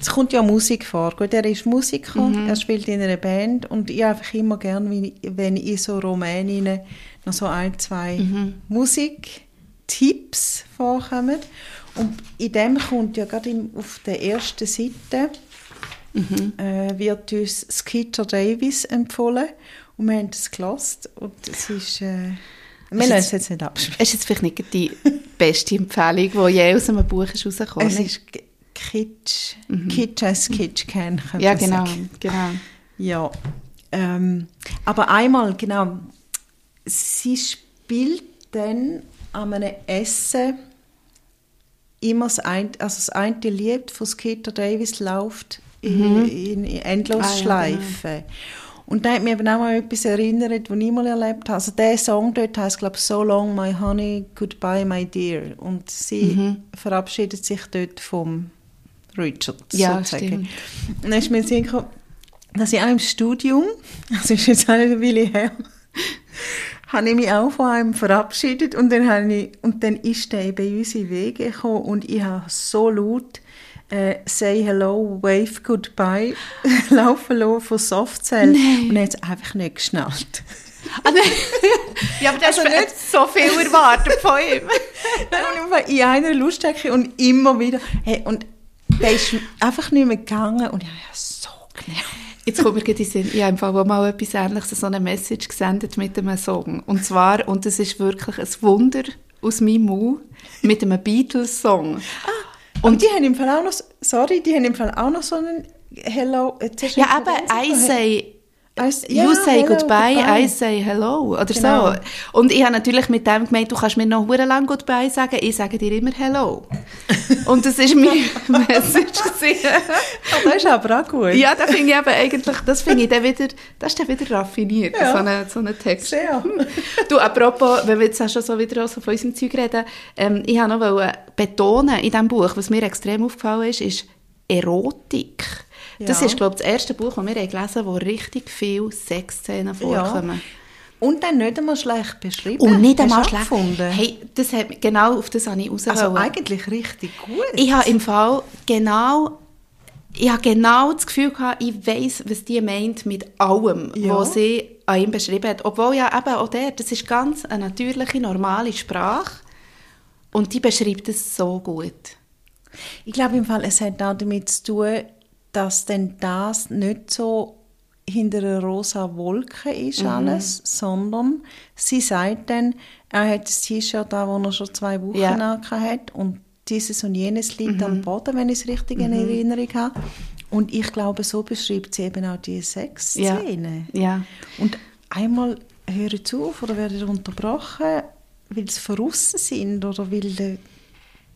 es kommt ja Musik vor. Gut, er ist Musiker, mhm. er spielt in einer Band und ich einfach immer gerne, wenn ich in so Rumäninnen noch so ein, zwei mhm. Musik Tipps vorkommen. Und in dem kommt ja gerade auf der ersten Seite mhm. äh, wird uns Skeeter Davis empfohlen und wir haben es gelesen und es ist... Äh, wir lassen es jetzt nicht abspielen. Es ist jetzt vielleicht nicht die beste Empfehlung, die je aus einem Buch ist rausgekommen ist. Es ist Kitsch, mhm. Kitsch als Kitsch kennen, Ja, genau, sagen. genau. Ja, ähm, aber einmal, genau, sie spielt dann an einem Essen immer das eine, also das eine Lied von Skeeter Davis läuft mhm. in, in Endlosschleife. Ah, ja, genau. Und da hat mich eben auch mal etwas erinnert, was ich mal erlebt habe. Also der Song dort heißt glaube So Long My Honey, Goodbye My Dear. Und sie mhm. verabschiedet sich dort vom Richard ja, sozusagen. Stimmt. Und dann ist mir gekommen, dass ich auch im Studium, also ist jetzt eine Weile her, habe ich mich auch von einem verabschiedet und dann, habe ich, und dann ist er eben in unsere Wege gekommen und ich habe so laut äh, «Say hello, wave goodbye» laufen lassen von Softcell Nein. und er hat es einfach nicht geschnallt. Nein. ja, aber das Also ist nicht so viel erwartet von ihm. Und ich war in einer Luststrecke und immer wieder. Hey, und der ist einfach nicht mehr gegangen und ich habe so genervt. Jetzt kommt mir gerade in Sinn, ich habe im Fall auch mal etwas Ähnliches, so eine Message gesendet mit einem Song. Und zwar, und das ist wirklich ein Wunder aus meinem Mund, mit einem Beatles-Song. Und die haben im Fall auch noch, sorry, die haben im Fall auch noch so einen Hello. du Ja, aber. I say, you ja, say hello, goodbye, goodbye. I say hello, oder Genau. so. Und ich habe natürlich mit dem gemeint, du kannst mir noch hure lang goodbye sagen, ich sage dir immer hello. Und das ist meine Message gewesen. Oh, das ist aber auch gut. Ja, das finde ich eben eigentlich, das finde ich dann wieder, das ist dann wieder raffiniert, Ja. so ein so eine Text. Sehr. Du, apropos, wenn wir jetzt auch schon so wieder so von unserem Zeug reden, ähm, ich habe noch betonen in diesem Buch, was mir extrem aufgefallen ist, ist Erotik. Das Ja. ist, glaube ich, das erste Buch, das wir gelesen haben, wo richtig viele Sexszenen vorkommen. Und dann nicht einmal schlecht beschrieben. Und nicht Hast einmal auch schlecht. gefunden. Hey, das hat, genau auf das habe ich raus also eigentlich richtig gut. Ich habe im Fall genau, ich habe genau das Gefühl gehabt, ich weiss, was die meint mit allem, Ja. was sie an ihm beschrieben hat. Obwohl ja eben auch der, das ist ganz eine natürliche, normale Sprache und die beschreibt es so gut. Ich glaube im Fall, es hat auch damit zu tun, dass denn das nicht so hinter einer rosa Wolke ist Mhm. alles, sondern sie sagt dann, er hat das T-Shirt da, wo er schon zwei Wochen Ja. ja. hat und dieses und jenes liegt Mhm. am Boden, wenn ich es richtig in Erinnerung habe. Und ich glaube, so beschreibt sie eben auch die Ja. Sexszene. ja. Und einmal hören zu oder werden unterbrochen, weil sie verrissen sind oder weil der,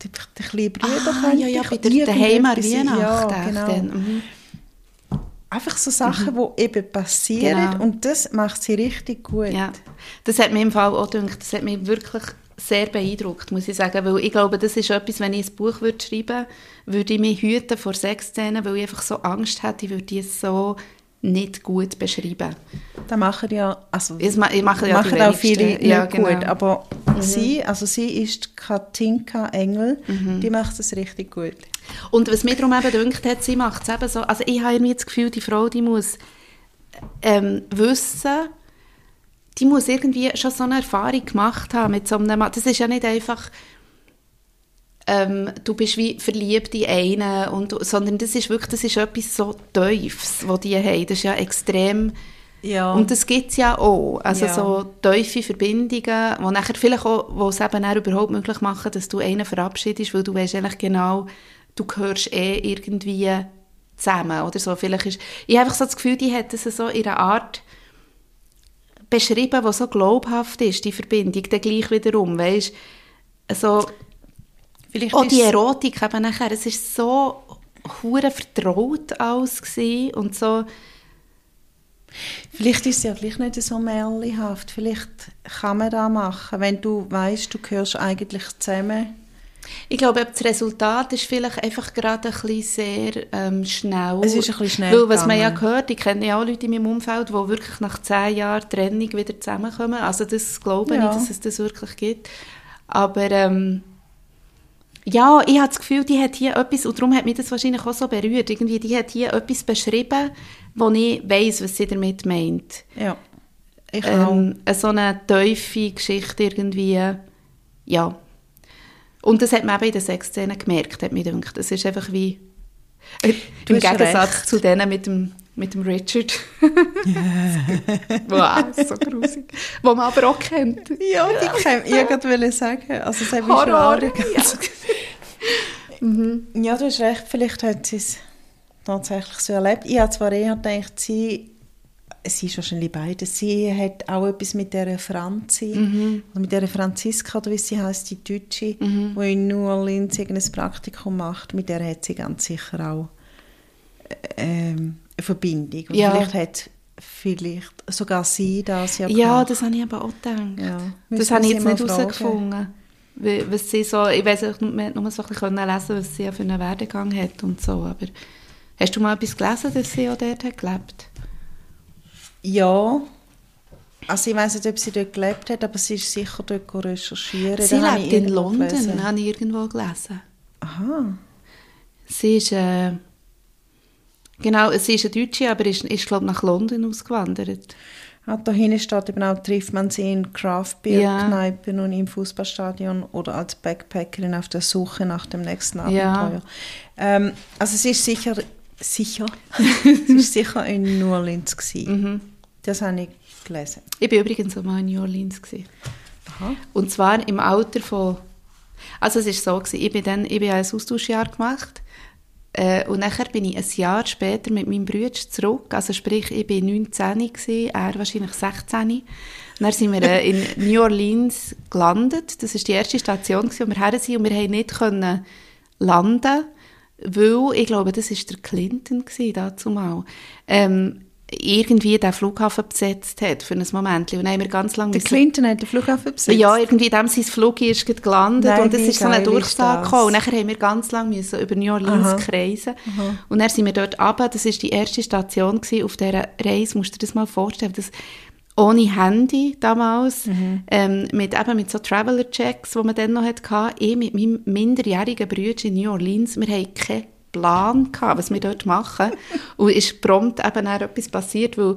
der, der kleine Bruder Ah, ja, ja, bei der daheim an Ja, Weihnachten. genau. dann, mhm. Einfach so Sachen, die eben passieren Genau. und das macht sie richtig gut. Ja, das hat mir im Fall auch gedacht, das hat mich wirklich sehr beeindruckt, muss ich sagen, weil ich glaube, das ist etwas, wenn ich ein Buch würde schreiben würde, würde ich mich hüten vor Sexszenen, weil ich einfach so Angst hätte, ich würde die so nicht gut beschreiben. Da machen ja, also Das ma- ich mache ja die machen auch viele nicht Ja, genau. gut, aber sie, also sie ist Katinka Engel, die macht es richtig gut. Und was mir darum eben gedacht hat, sie macht es eben so, also ich habe irgendwie das Gefühl, die Frau, die muss ähm, wissen, die muss irgendwie schon so eine Erfahrung gemacht haben mit so einem Mann. Das ist ja nicht einfach, ähm, du bist wie verliebt in einen, und, sondern das ist wirklich, das ist etwas so Tiefes, was die haben. Das ist ja extrem... Ja. Und das gibt es ja auch. Also Ja. so tiefe Verbindungen, die nachher vielleicht auch, wo es eben auch überhaupt möglich machen, dass du einen verabschiedest, weil du weißt eigentlich genau, du gehörst eh irgendwie zusammen oder so. Vielleicht ist, ich habe einfach so das Gefühl, die hat das so in einer Art beschrieben, die so glaubhaft ist, die Verbindung, dann gleich wiederum, weißt so, Vielleicht auch ist die Erotik eben nachher, es ist so hure vertraut alles gewesen und so, Vielleicht ist es ja gleich nicht so märchenhaft. Vielleicht kann man das machen, wenn du weißt, du gehörst eigentlich zusammen. Ich glaube, das Resultat ist vielleicht einfach gerade ein bisschen sehr ähm, schnell. Es ist ein bisschen schnell Weil, was man ja hört, ich kenne ja auch Leute in meinem Umfeld, die wirklich nach zehn Jahren Trennung wieder zusammenkommen. Also das glaube ich Ja. nicht, dass es das wirklich gibt. Aber ähm, ja, ich habe das Gefühl, die hat hier etwas, und darum hat mich das wahrscheinlich auch so berührt, irgendwie, die hat hier etwas beschrieben, wo ich weiss, was sie damit meint. Ja, ich auch. Ähm, so eine tiefe Geschichte irgendwie, ja. Und das hat man eben in den Sexszenen gemerkt, hat mir gedacht. Das ist einfach wie, äh, im Gegensatz recht. zu denen mit dem, mit dem Richard. wow, so grusig. Wo man aber auch kennt. Ja, die kann ich gerade sagen. Also, das habe ich schon Horror. angeschaut. Ja, du hast recht, vielleicht hat sie es tatsächlich so erlebt. Ich habe zwar eher gedacht, sie, sie ist wahrscheinlich beides, sie hat auch etwas mit der Franzi, oder mit der Franziska, oder wie sie heißt, die Deutsche, die in New Orleans irgendein Praktikum macht, mit der hat sie ganz sicher auch ähm, eine Verbindung. Und Ja. vielleicht hat vielleicht sogar sie das ja Ja, gemacht. das habe ich aber auch gedacht. Ja, das habe ich jetzt nicht herausgefunden. Was sie so, ich weiß nicht, man nur so ein bisschen lesen was sie ja für einen Werdegang hat und so, aber hast du mal etwas gelesen, dass sie auch dort hat gelebt? Ja, Also ich weiß nicht, ob sie dort gelebt hat, aber sie ist sicher dort recherchieren. Sie lebt in London, gelesen. habe ich irgendwo gelesen. Aha. Sie ist, äh, genau, sie ist eine Deutsche, aber ist, ist glaube nach London ausgewandert. Ah, da hinten steht eben auch, trifft man sie in Craft-Beer-Kneipen und im Fußballstadion oder als Backpackerin auf der Suche nach dem nächsten Ja. Abenteuer. Ähm, also sie ist sicher, sicher, sie ist sicher in New Orleans gewesen. Mhm. Das habe ich gelesen. Ich war übrigens auch mal in New Orleans. Gewesen. Aha. Und zwar im Alter von, also es ist so gewesen, ich bin dann, ich bin ein Austauschjahr gemacht äh, und nachher bin ich ein Jahr später mit meinem Bruder zurück, also sprich, ich bin 19 gewesen, er wahrscheinlich 16. Und dann sind wir äh, in New Orleans gelandet, das ist die erste Station gewesen, wo wir her sind. Und wir haben nicht können landen, weil, ich glaube, das ist der Clinton gewesen, dazu mal, ähm, irgendwie den Flughafen besetzt hat für ein Moment. Und dann haben wir ganz lange Der Clinton hat den Flughafen besetzt. ja, irgendwie dem sein Flug ist gelandet Nein, und es ist so eine Durchsage gekommen. Und nachher haben wir ganz lange müssen über New Orleans Aha. kreisen. Und dann sind wir dort runter. Das war die erste Station gewesen auf dieser Reise. Musst du dir das mal vorstellen. Das, ohne Handy damals, Mhm. ähm, mit, eben mit so Traveler-Checks, die man dann noch hatte. Ich mit meinem minderjährigen Bruder in New Orleans, wir hatten keinen Plan, gehabt, was wir dort machen. und es ist prompt eben dann etwas passiert, weil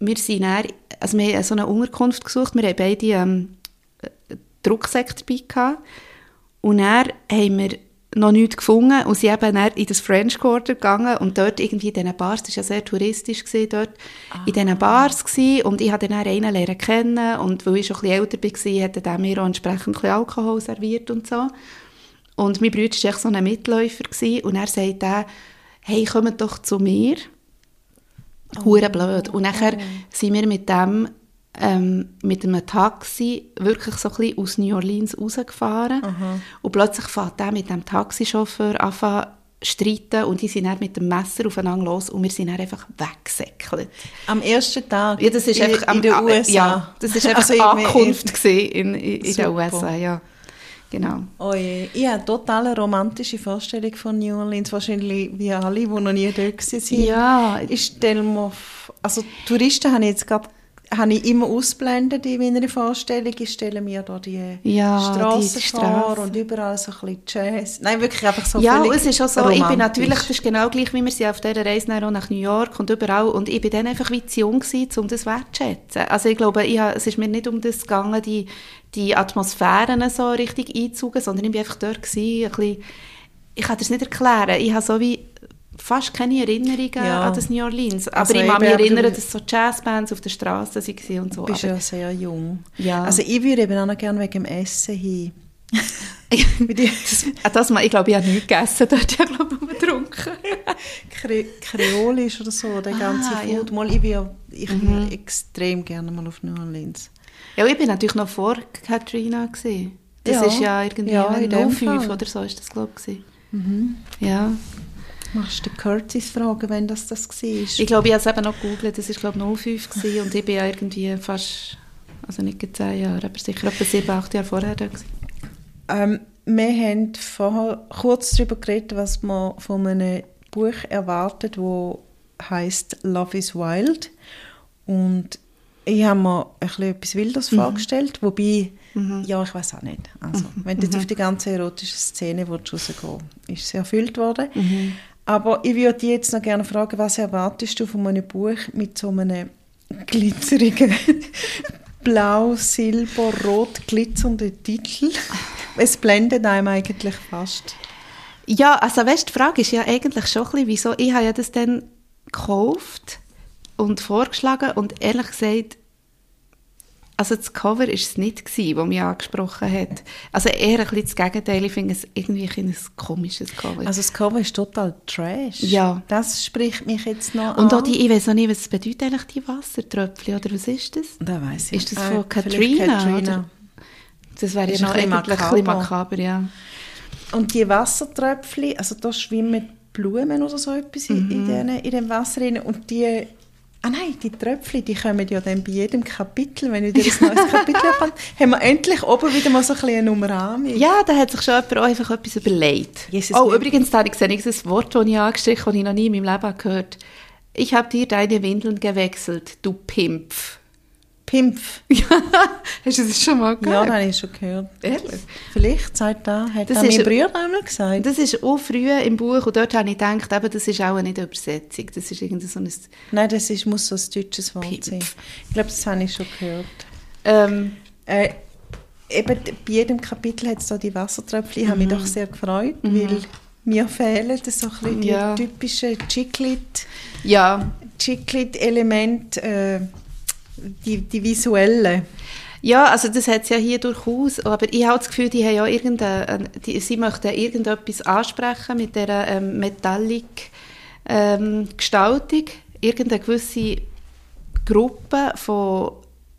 wir sind dann, also wir haben so eine Unterkunft gesucht, wir haben beide ähm, Rucksäcke dabei gehabt. Und dann haben wir noch nichts gefunden und sind eben dann in das French Quarter gegangen und dort irgendwie in diesen Bars, das war ja sehr touristisch, gewesen, dort in diesen Bars gewesen, und ich habe dann einen lernen kennen und weil ich schon ein bisschen älter war, hat er mir auch entsprechend ein bisschen Alkohol serviert und so. Und mein Bruder war so ein Mitläufer gewesen, und er sagt er, hey, kommt doch zu mir. Hure blöd. Und nachher sind wir mit dem ähm, mit einem Taxi wirklich so ein bisschen aus New Orleans rausgefahren. Und plötzlich fährt der mit dem Taxichauffeur an streiten und die sind dann mit dem Messer aufeinander los und wir sind dann einfach weggesäckelt. Am ersten Tag Ja, das ist in, einfach in den am- USA. Ja, das ist einfach Also die irgendwie Ankunft in, in, in den. USA, ja. Genau. Oh je. Ich habe total eine romantische Vorstellung von New Orleans, wahrscheinlich wie alle, die noch nie dort waren. Ja. Ich stelle mir, also Touristen habe ich jetzt gerade habe ich immer ausblendet in meiner Vorstellung. Ich stelle mir da die Ja, Straßen die vor und überall so ein bisschen Jazz. Nein, wirklich einfach so ja, es ist auch so, ich bin romantisch. natürlich, das ist genau gleich, wie wir sind auf dieser Reise nach New York und überall, und ich bin dann einfach wie zu jung gewesen, um das wertzuschätzen. Also ich glaube, ich es ist mir nicht um das gegangen, die, die Atmosphären so richtig einzugen, sondern ich bin einfach dort gewesen, ein bisschen, ich kann das nicht erklären, ich habe so wie fast keine Erinnerungen Ja. an das New Orleans, aber Also ich kann mich erinnern, dass so Jazzbands auf der Straße waren und so. Du bist aber, ja sehr jung. Ja. Also ich würde eben auch noch gerne wegen dem Essen hin. das, ah, das ich glaube, ich habe nichts gegessen dort, ich glaube ich nur getrunken. Kre Kreolisch oder so, der ganze Ah, ja. Mhm. Food. Mal, ich bin, ich bin extrem gerne mal auf New Orleans. Ja, ich bin natürlich noch vor Katrina gewesen. Das Ja. ist ja irgendwie Ja, in dem 05 Fall. oder so ist das glaube ich. gewesen. Ja, Machst du den Curtis fragen, wenn das das war? ich glaube, ich habe es eben noch gegoogelt. Das ist glaube ich 05 gewesen und ich bin ja irgendwie fast, also nicht gerade 10 Jahre, aber sicher etwa 7, 8 Jahre vorher da gewesen. Ähm, wir haben vorher kurz darüber geredet, was man von einem Buch erwartet, wo heißt Love is Wild. Und ich habe mir ein bisschen etwas Wildes vorgestellt, wobei, ja, ich weiß auch nicht. Also, wenn du jetzt auf die ganze erotische Szene willst rausgehen ist sie erfüllt worden. Aber ich würde dich jetzt noch gerne fragen, was erwartest du von einem Buch mit so einem glitzerigen blau, silber, rot glitzernden Titel? Es blendet einem eigentlich fast. Ja, also weißt, die Frage ist ja eigentlich schon ein bisschen, wieso, ich habe ja das dann gekauft und vorgeschlagen und ehrlich gesagt, also das Cover war es nicht, gewesen, das mich angesprochen hat. Also eher ein bisschen das Gegenteil, ich finde es irgendwie ein, ein komisches Cover. Also das Cover ist total trash. Ja. Das spricht mich jetzt noch und an. auch die, ich weiß noch nicht, was bedeutet eigentlich die Wassertröpfchen, oder was ist das? Da weiss ich. Ist das von vielleicht Katrina? Das wäre ja noch ein bisschen makaber. ja. Und die Wassertröpfchen, also da schwimmen Blumen oder so etwas in, Mhm. in, den, in dem Wasser rein. Und die, ah nein, die Tröpfchen, die kommen ja dann bei jedem Kapitel, wenn wieder ein neues Kapitel kommt, haben wir endlich oben wieder mal so ein bisschen eine Umrahmung. Ja, da hat sich schon jemand auch einfach etwas überlegt. Jesus, oh, übrigens, da habe ich gesehen, ein Wort, das ich angestrichen habe, das ich noch nie in meinem Leben gehört. Ich habe dir deine Windeln gewechselt, du Pimpf. Pimpf. Hast du das schon mal Ja, gehört? das habe ich schon gehört. Ehrlich? Vielleicht sagt er, hat Das das mein Bruder einmal gesagt. Das ist auch früh im Buch und dort habe ich gedacht, eben, das ist auch nicht eine Übersetzung. Das ist irgendwie so ein... Nein, das ist, muss so ein deutsches Wort Pimpf. sein. Ich glaube, das habe ich schon gehört. Ähm, Äh, eben bei jedem Kapitel hat es da die Wassertröpfchen. Ich habe mich doch sehr gefreut, weil mir fehlen das so ein bisschen die Ja. typischen Chiclet, ja, Chiclet-Elemente, äh, die, die visuellen. Ja, also das hat es ja hier durchaus, aber ich habe das Gefühl, die haben ja irgendeine, die, sie möchten irgendetwas ansprechen mit dieser ähm, metallic ähm, Gestaltung, irgendeine gewisse Gruppe von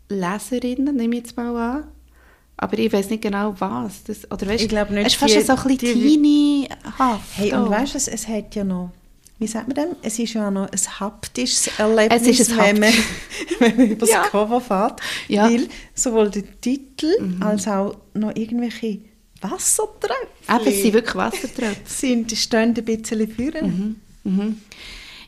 Leserinnen, nehme ich jetzt mal an. Aber ich weiß nicht genau was. Das, oder weißt, Ich glaube nicht, Es ist fast die- so ein bisschen teeny-haft. Hey, und weißt du, es, es hat ja noch, wie sagt man dem? Es ist ja noch ein haptisches Erlebnis, Es ist wenn, man, wenn man über das Ja. Cover fährt. Ja. Weil sowohl der Titel als auch noch irgendwelche Wassertröpfchen Eben, es sind wirklich Wassertröpfchen. sind, stehen ein bisschen führen.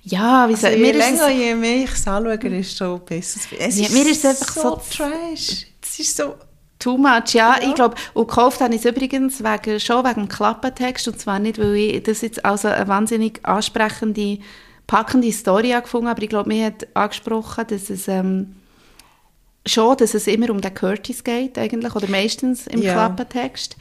Ja, wie Also, je mir ist länger, je mehr ich es anschaue, ist es schon besser. Es Ja, mir ist es einfach so, so- trash. Es ist so... Too much, ja. Ja. Ich glaube, und gekauft habe ich es übrigens wegen, schon wegen dem Klappentext. Und zwar nicht, weil ich das jetzt also eine wahnsinnig ansprechende, packende Story habe gefunden aber ich glaube, mir hat angesprochen, dass es ähm, schon, dass es immer um den Curtis geht, eigentlich, oder meistens im Ja. Klappentext.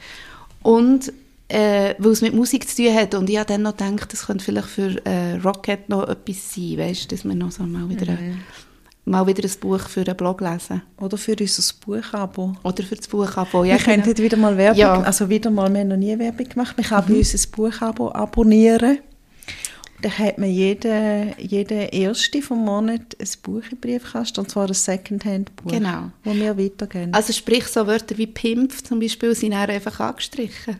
Und äh, weil es mit Musik zu tun hat. Und ich habe dann noch gedacht, das könnte vielleicht für äh, Rocket noch etwas sein, weißt du, dass wir noch so mal wieder, Mhm. Mal wieder ein Buch für einen Blog lesen. Oder für unser Buchabo. Oder für das Buch abbauen. Wir könnten wieder mal Werbung, Ja. also wieder mal, wir haben noch nie Werbung gemacht. Man kann bei uns ein Buchabo abonnieren. Da hat man jeden, jeden ersten vom Monat ein Buch im Briefkasten, und zwar ein Secondhand-Buch, Genau. wo wir weitergeben. Also sprich, so Wörter wie Pimpf zum Beispiel sind einfach angestrichen.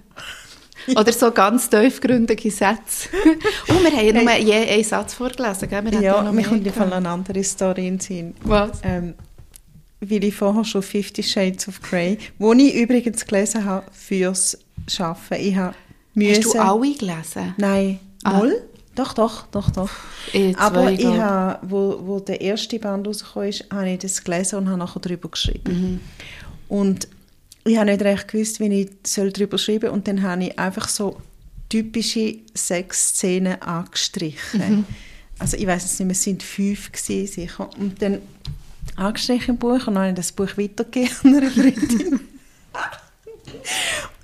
Oder so ganz tiefgründige Sätze. Und wir haben ja nur je einen Satz vorgelesen, gell? Wir ja, mir kommt Fall eine andere Story in den Sinn. Was? Ähm, weil ich vorher schon Fifty Shades of Grey, wo ich übrigens gelesen habe fürs Arbeiten. Ich habe Hast du müssen- alle gelesen? Nein, Ah. null. Doch, doch, doch, doch. Ich Aber ich habe, wo, wo der erste Band rausgekommen ist, habe ich das gelesen und habe nachher darüber geschrieben. Mhm. Und ich habe nicht recht gewusst, wie ich soll darüber schreiben soll. Und dann habe ich einfach so typische Sexszenen angestrichen. Mhm. Also ich weiß es nicht mehr, es sind fünf gewesen, sicher. Und dann angestrichen im Buch und dann habe ich das Buch weitergegeben an eine Freundin.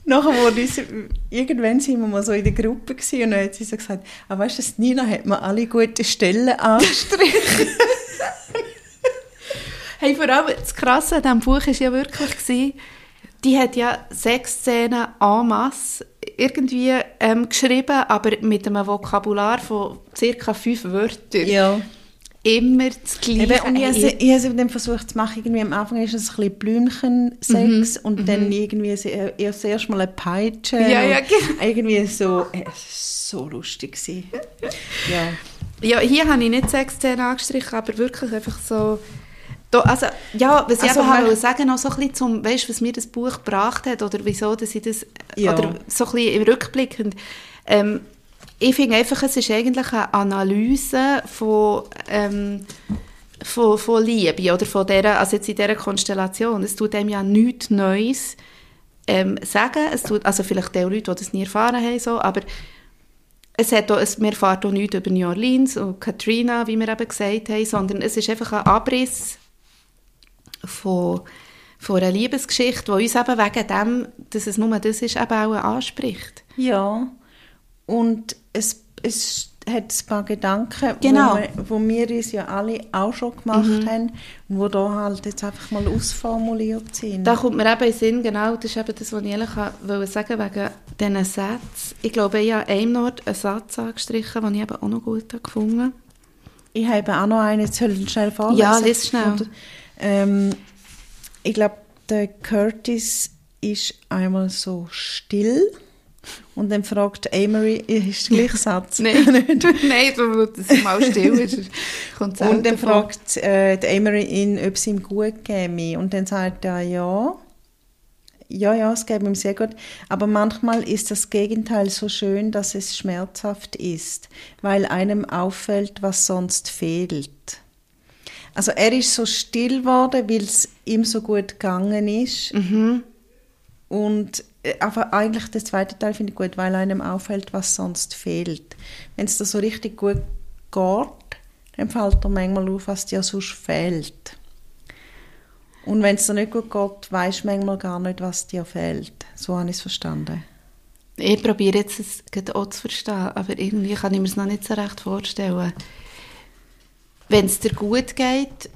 Nachher wurde uns, irgendwann sind wir mal so in der Gruppe gewesen, und dann hat sie so gesagt, ah, weißt du, Nina hat mir alle guten Stellen angestrichen. Hey, vor allem das Krasse an diesem Buch war ja wirklich, gewesen, die hat ja sechs Szenen en masse irgendwie ähm, geschrieben, aber mit einem Vokabular von ca. fünf Wörtern. ja. Immer das Gleiche. Eben, und ich, habe- ich habe es versucht zu machen, irgendwie am Anfang ist es ein bisschen Blümchen-Sex und dann irgendwie äh, erst mal eine Peitsche. Ja, ja, genau. Irgendwie so, äh, war so lustig. gewesen. ja. Ja, hier habe ich nicht sechs Szenen angestrichen, aber wirklich einfach so... Da, also, ja, was ich Also eben man- wollte sagen, noch so ein bisschen zum, weißt, was mir das Buch gebracht hat oder wieso, dass ich das, Ja. oder so ein bisschen im Rückblickend, ähm, ich finde einfach, es ist eigentlich eine Analyse von, ähm, von, von Liebe oder von dieser, also jetzt in dieser Konstellation. Es tut dem ja nichts Neues ähm, sagen, es tut, also vielleicht die Leute, die das nie erfahren haben, so, aber es hat auch, es, wir erfahren auch nichts über New Orleans und Katrina, wie wir eben gesagt haben, sondern es ist einfach ein Abriss von, von einer Liebesgeschichte, die uns eben wegen dem, dass es nur das ist, eben auch anspricht. Ja, und es, es hat ein paar Gedanken, Genau. wo, wir, wo wir uns ja alle auch schon gemacht haben und die da halt jetzt einfach mal ausformuliert sind. Da kommt mir eben in den Sinn, genau, das ist eben das, was ich ehrlich wollte sagen wegen diesen Sätzen. Ich glaube, ich habe einem Ort einen Satz angestrichen, den ich eben auch noch gut habe gefunden Ich habe auch noch einen, jetzt soll ich schnell vorlesen. Ja, lies schnell. Oder, ähm, ich glaube, der Curtis ist einmal so still und dann fragt Amory, ist der gleiche Satz? Nein, Nein, weil das mal still ist. Und dann vor. fragt äh, der Emery ihn, ob es ihm gut käme. Und dann sagt er, ja. Ja, ja, es geht ihm sehr gut. Aber manchmal ist das Gegenteil so schön, dass es schmerzhaft ist, weil einem auffällt, was sonst fehlt. Also er ist so still geworden, weil es ihm so gut gegangen ist. Und äh, aber eigentlich der zweite Teil finde ich gut, weil einem auffällt, was sonst fehlt. Wenn es dir so richtig gut geht, dann fällt dir manchmal auf, was dir sonst fehlt. Und wenn es dir nicht gut geht, weisst du manchmal gar nicht, was dir fehlt. So habe ich es verstanden. Ich probiere jetzt es auch zu verstehen, aber irgendwie kann ich mir es noch nicht so recht vorstellen. Wenn es dir gut geht...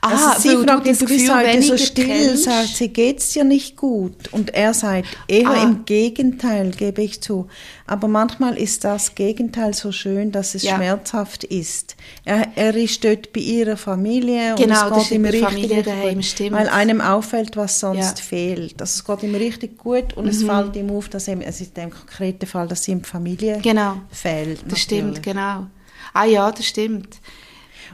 Ah, also sie fragt ihn, das du bist heute so still, kennst. sagt sie, geht's dir nicht gut? Und er sagt, eher Ah. im Gegenteil, gebe ich zu. Aber manchmal ist das Gegenteil so schön, dass es Ja. schmerzhaft ist. Er, er ist dort bei ihrer Familie Genau, und es geht ihm richtig, daheim, gut, stimmt. weil einem auffällt, was sonst Ja. Mhm. fehlt. Also es geht ihm richtig gut und es fällt ihm auf, dass ihm, also in dem konkreten Fall, dass ihm Familie Genau, fehlt. das stimmt, natürlich. genau. Ah ja, das stimmt.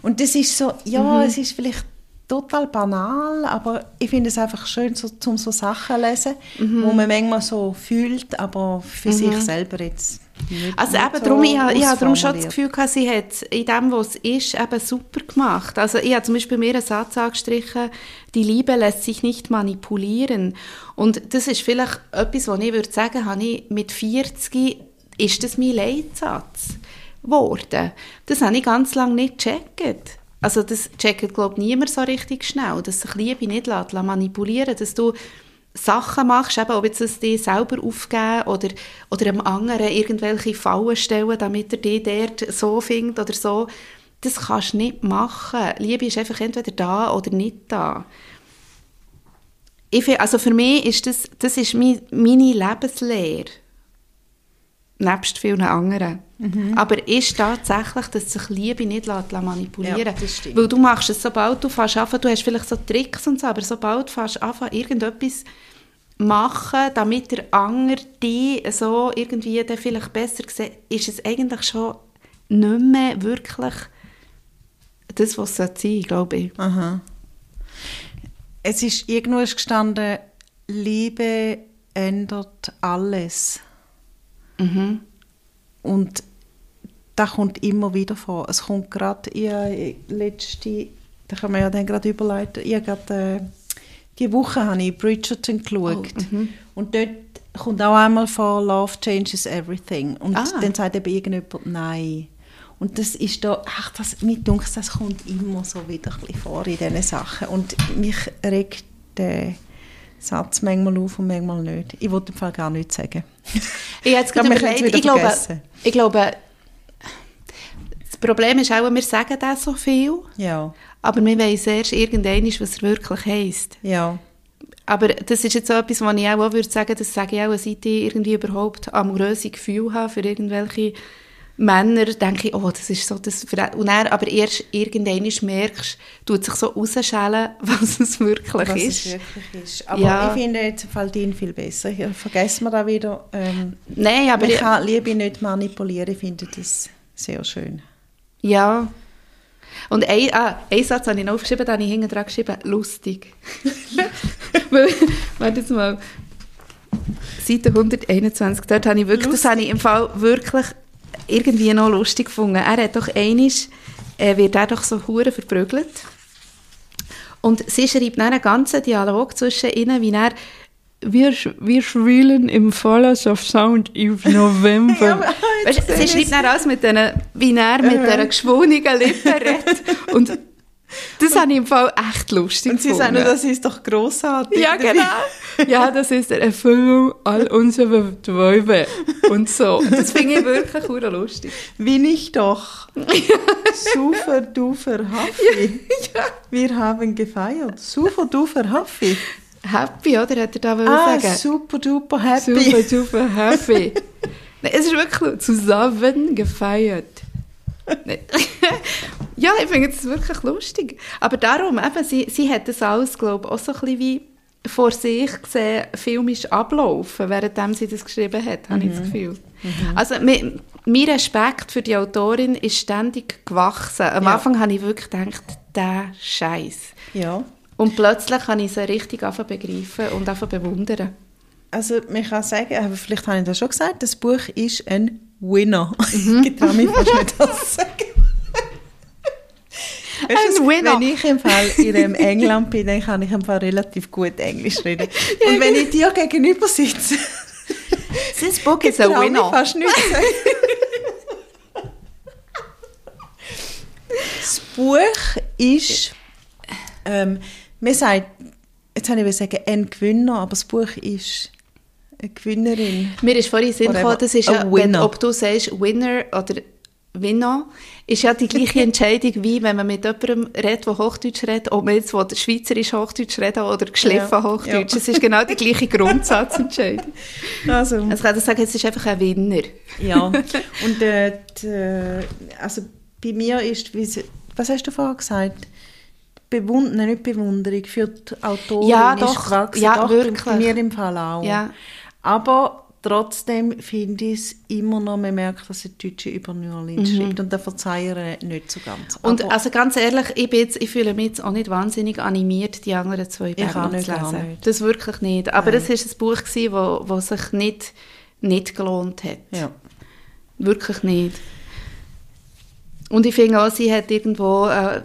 Und das ist so, ja, Mhm. es ist vielleicht total banal, aber ich finde es einfach schön, so, zum so Sachen zu lesen, Mhm. wo man manchmal so fühlt, aber für sich selber jetzt nicht Also nicht eben, so darum, ich, habe- ich habe darum schon das. Gefühl gehabt, sie hat in dem, was es ist, eben super gemacht. Also ich habe zum Beispiel mir einen Satz angestrichen, die Liebe lässt sich nicht manipulieren. Und das ist vielleicht etwas, was ich würde sagen, habe ich mit 40 ist das mein Leitsatz geworden. Das habe ich ganz lange nicht gecheckt. Also das checkt, glaube ich, niemand so richtig schnell, dass sich Liebe nicht lässt, manipulieren dass du Sachen machst, eben, ob jetzt es dir selber aufgeben oder, oder einem anderen irgendwelche Fallen stellen, damit er dich dort so findet oder so. Das kannst du nicht machen. Liebe ist einfach entweder da oder nicht da. Ich find, also für mich ist das, das ist mein, meine Lebenslehre. Nebst vielen anderen. Mhm. Aber ist tatsächlich, dass sich Liebe nicht lässt, lässt manipulieren Ja. Weil du machst es, sobald du fährst anfangen, du hast vielleicht so Tricks und so, aber sobald du fährst anfangen, irgendetwas machen, damit der andere dich so irgendwie dann vielleicht besser sieht, ist es eigentlich schon nicht mehr wirklich das, was es sein sollte, glaube ich. Aha. Es ist irgendwo gestanden, Liebe ändert alles. Mhm. Und das kommt immer wieder vor. Es kommt gerade, ich letzte, da kann man ja dann gerade überleiten, ich habe gerade, äh, die Woche habe ich Bridgerton geschaut. Oh, mhm. und dort kommt auch einmal vor, Love changes everything. Und Ah. dann sagt eben irgendjemand Nein. Und das ist da, ach, das, mir dunkt, das kommt immer so wieder ein bisschen vor in diesen Sachen. Und mich regt der Satz manchmal auf und manchmal nicht. Ich wollte im Fall gar nichts sagen. Ich jetzt gerade überlegt, ich glaube, ich glaube, das Problem ist auch, wir sagen das so viel, Ja, aber wir wissen erst irgendwann, was er wirklich heisst. ja. Aber das ist jetzt so etwas, was ich auch, auch würde sagen, das sage ich auch, seit ich irgendwie überhaupt amoröse Gefühl habe für irgendwelche Männer, denke ich, oh, das ist so das... Ver- Und dann, aber erst irgendwann merkst du, tut sich so rausschälen, was es wirklich was ist. es wirklich ist. Aber Ja. ich finde, jetzt fällt Ihnen viel besser. Ich vergessen wir da wieder. Ähm, Nein, aber... man kann Liebe nicht manipulieren. Ich finde das sehr schön. Ja. Und ein, ah, einen Satz habe ich noch aufgeschrieben, da habe ich hinten dran geschrieben, lustig. Weil, warte jetzt mal. Seite 121, dort habe ich wirklich, das habe ich im Fall wirklich irgendwie noch lustig gefunden. Er hat doch einisch, äh, wird er doch so hure verprügelt. Und sie schreibt dann einen ganzen Dialog zwischen ihnen, wie er wir, wir spielen im Fallas of Sound im November. Ja, weißt, sie schreibt dann aus mit diesen, wie er mit dieser geschwungenen Lippe redet. Und das habe ich im Fall echt lustig Und Sie sagen, gefunden. das ist doch großartig. Ja, genau. Ja, das ist eine Erfüllung all unserer Träume und so. Das finde ich wirklich hure lustig. Wie nicht doch. Super duper Haffi. Wir haben gefeiert. Super duper Haffi. Happy, oder? Hat er da Ah, sagen? super duper happy. Super, super happy. Es ist wirklich zusammen gefeiert. Ja, ich finde es wirklich lustig. Aber darum, eben, sie, sie hat das alles, glaube ich, auch so ein bisschen wie vor sich gesehen, filmisch ablaufen, währenddem sie das geschrieben hat, habe ich das Gefühl. Also, mi- mein Respekt für die Autorin ist ständig gewachsen. Am Ja. Anfang habe ich wirklich gedacht, der Scheiß. Ja. Und plötzlich kann ich sie richtig begreifen und bewundern. Also, man kann sagen, aber vielleicht habe ich das schon gesagt, das Buch ist ein Winner. Mhm. Ich traue mich fast nicht das zu sagen. Weißt du, Winner. Wenn ich im Fall in einem England bin, dann kann ich im Fall relativ gut Englisch reden. Und wenn ich dir gegenüber sitze, This book is a ich winner. fast nichts sagen. Das Buch ist, ähm, man sagt, jetzt habe ich sagen, ein Gewinner, aber das Buch ist eine Gewinnerin. Mir ist vorhin Sinn gekommen, das ist ja, wenn, ob du sagst Winner oder Winner, ist ja die gleiche Entscheidung, wie wenn man mit jemandem redet, der Hochdeutsch redet, ob man jetzt will Schweizerisch Hochdeutsch reden oder geschliffen Ja. Hochdeutsch. Ja. Es ist genau die gleiche Grundsatzentscheidung. Also, Also kann ich sagen, es ist einfach ein Winner. ja. Und äh, die, also bei mir ist, was hast du vorher gesagt? Bewund nein, nicht Bewunderung für die Autorin Ja, ist doch. gewachsen. Ja, doch, wirklich. Bei mir im Fall auch. Ja. Aber trotzdem finde ich es immer noch, man merkt, dass er Deutsche über New Orleans schreibt. Und da verzeihe ich nicht so ganz. Mhm. Und Aber also ganz ehrlich, ich, jetzt, ich fühle mich jetzt auch nicht wahnsinnig animiert, die anderen zwei nicht, zu lesen. Das wirklich nicht. Aber das war ein Buch, gewesen, wo, wo sich nicht, nicht gelohnt hat. ja. Wirklich nicht. Und ich finde auch, sie hat irgendwo, äh,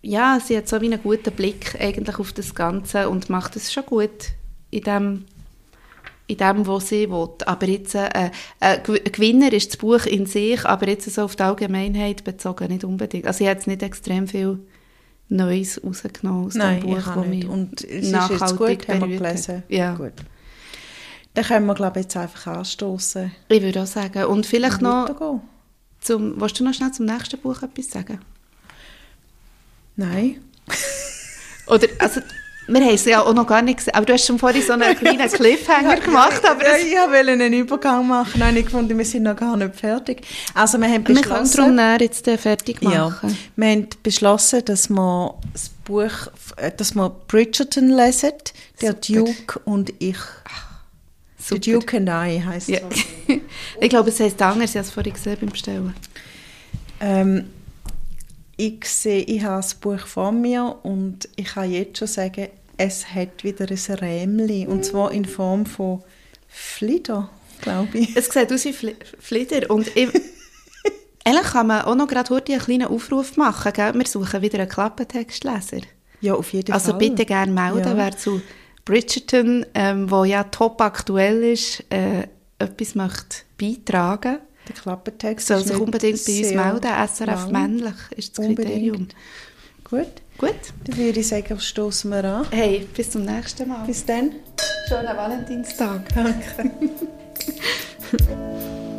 ja, sie hat so einen guten Blick eigentlich auf das Ganze und macht es schon gut in dem, in dem, was sie will. Aber jetzt, äh, äh, ein Gewinner ist das Buch in sich, aber jetzt so auf die Allgemeinheit bezogen nicht unbedingt. Also ich habe jetzt nicht extrem viel Neues rausgenommen aus Nein, dem Buch, ich auch das mich Und es ist jetzt gut, haben wir gelesen. Ja, Gut. Dann können wir, glaube ich, jetzt einfach anstoßen. ich würde auch sagen. Und vielleicht noch zum, willst du noch schnell zum nächsten Buch etwas sagen? Nein. Oder, also, wir haben es ja auch noch gar nicht gesehen, aber du hast schon vorhin so einen kleinen Cliffhanger gemacht, aber ja, ich wollte einen Übergang machen. Nein, ich fand, wir sind noch gar nicht fertig. Also wir haben wir können beschlossen... darum näher jetzt äh, fertig ja, machen. wir haben beschlossen, dass wir das Buch, äh, dass wir Bridgerton lesen, der Super. Duke und ich. Super. The Duke and I heisst Ja. es. ich glaube, es heisst anders, ich habe es vorhin gesehen beim Bestellen. Ähm, ich sehe, ich habe das Buch vor mir und ich kann jetzt schon sagen, es hat wieder ein Rämli und zwar in Form von Flieder, glaube ich. Es sieht aus wie Fli Flieder und ich, eigentlich kann man auch noch gerade heute einen kleinen Aufruf machen, gell? wir suchen wieder einen Klappentextleser. Ja, auf jeden Also Fall. bitte gerne melden, Ja. wer zu Bridgerton, ähm, wo ja top aktuell ist, äh, etwas möchte beitragen Der Klappentext soll sich unbedingt bei uns melden. SRF lang. männlich ist das Kriterium. Gut, Gut. dann würde ich sagen, stoßen wir an. Hey, bis zum nächsten Mal. Bis dann. Schönen Valentinstag. Danke.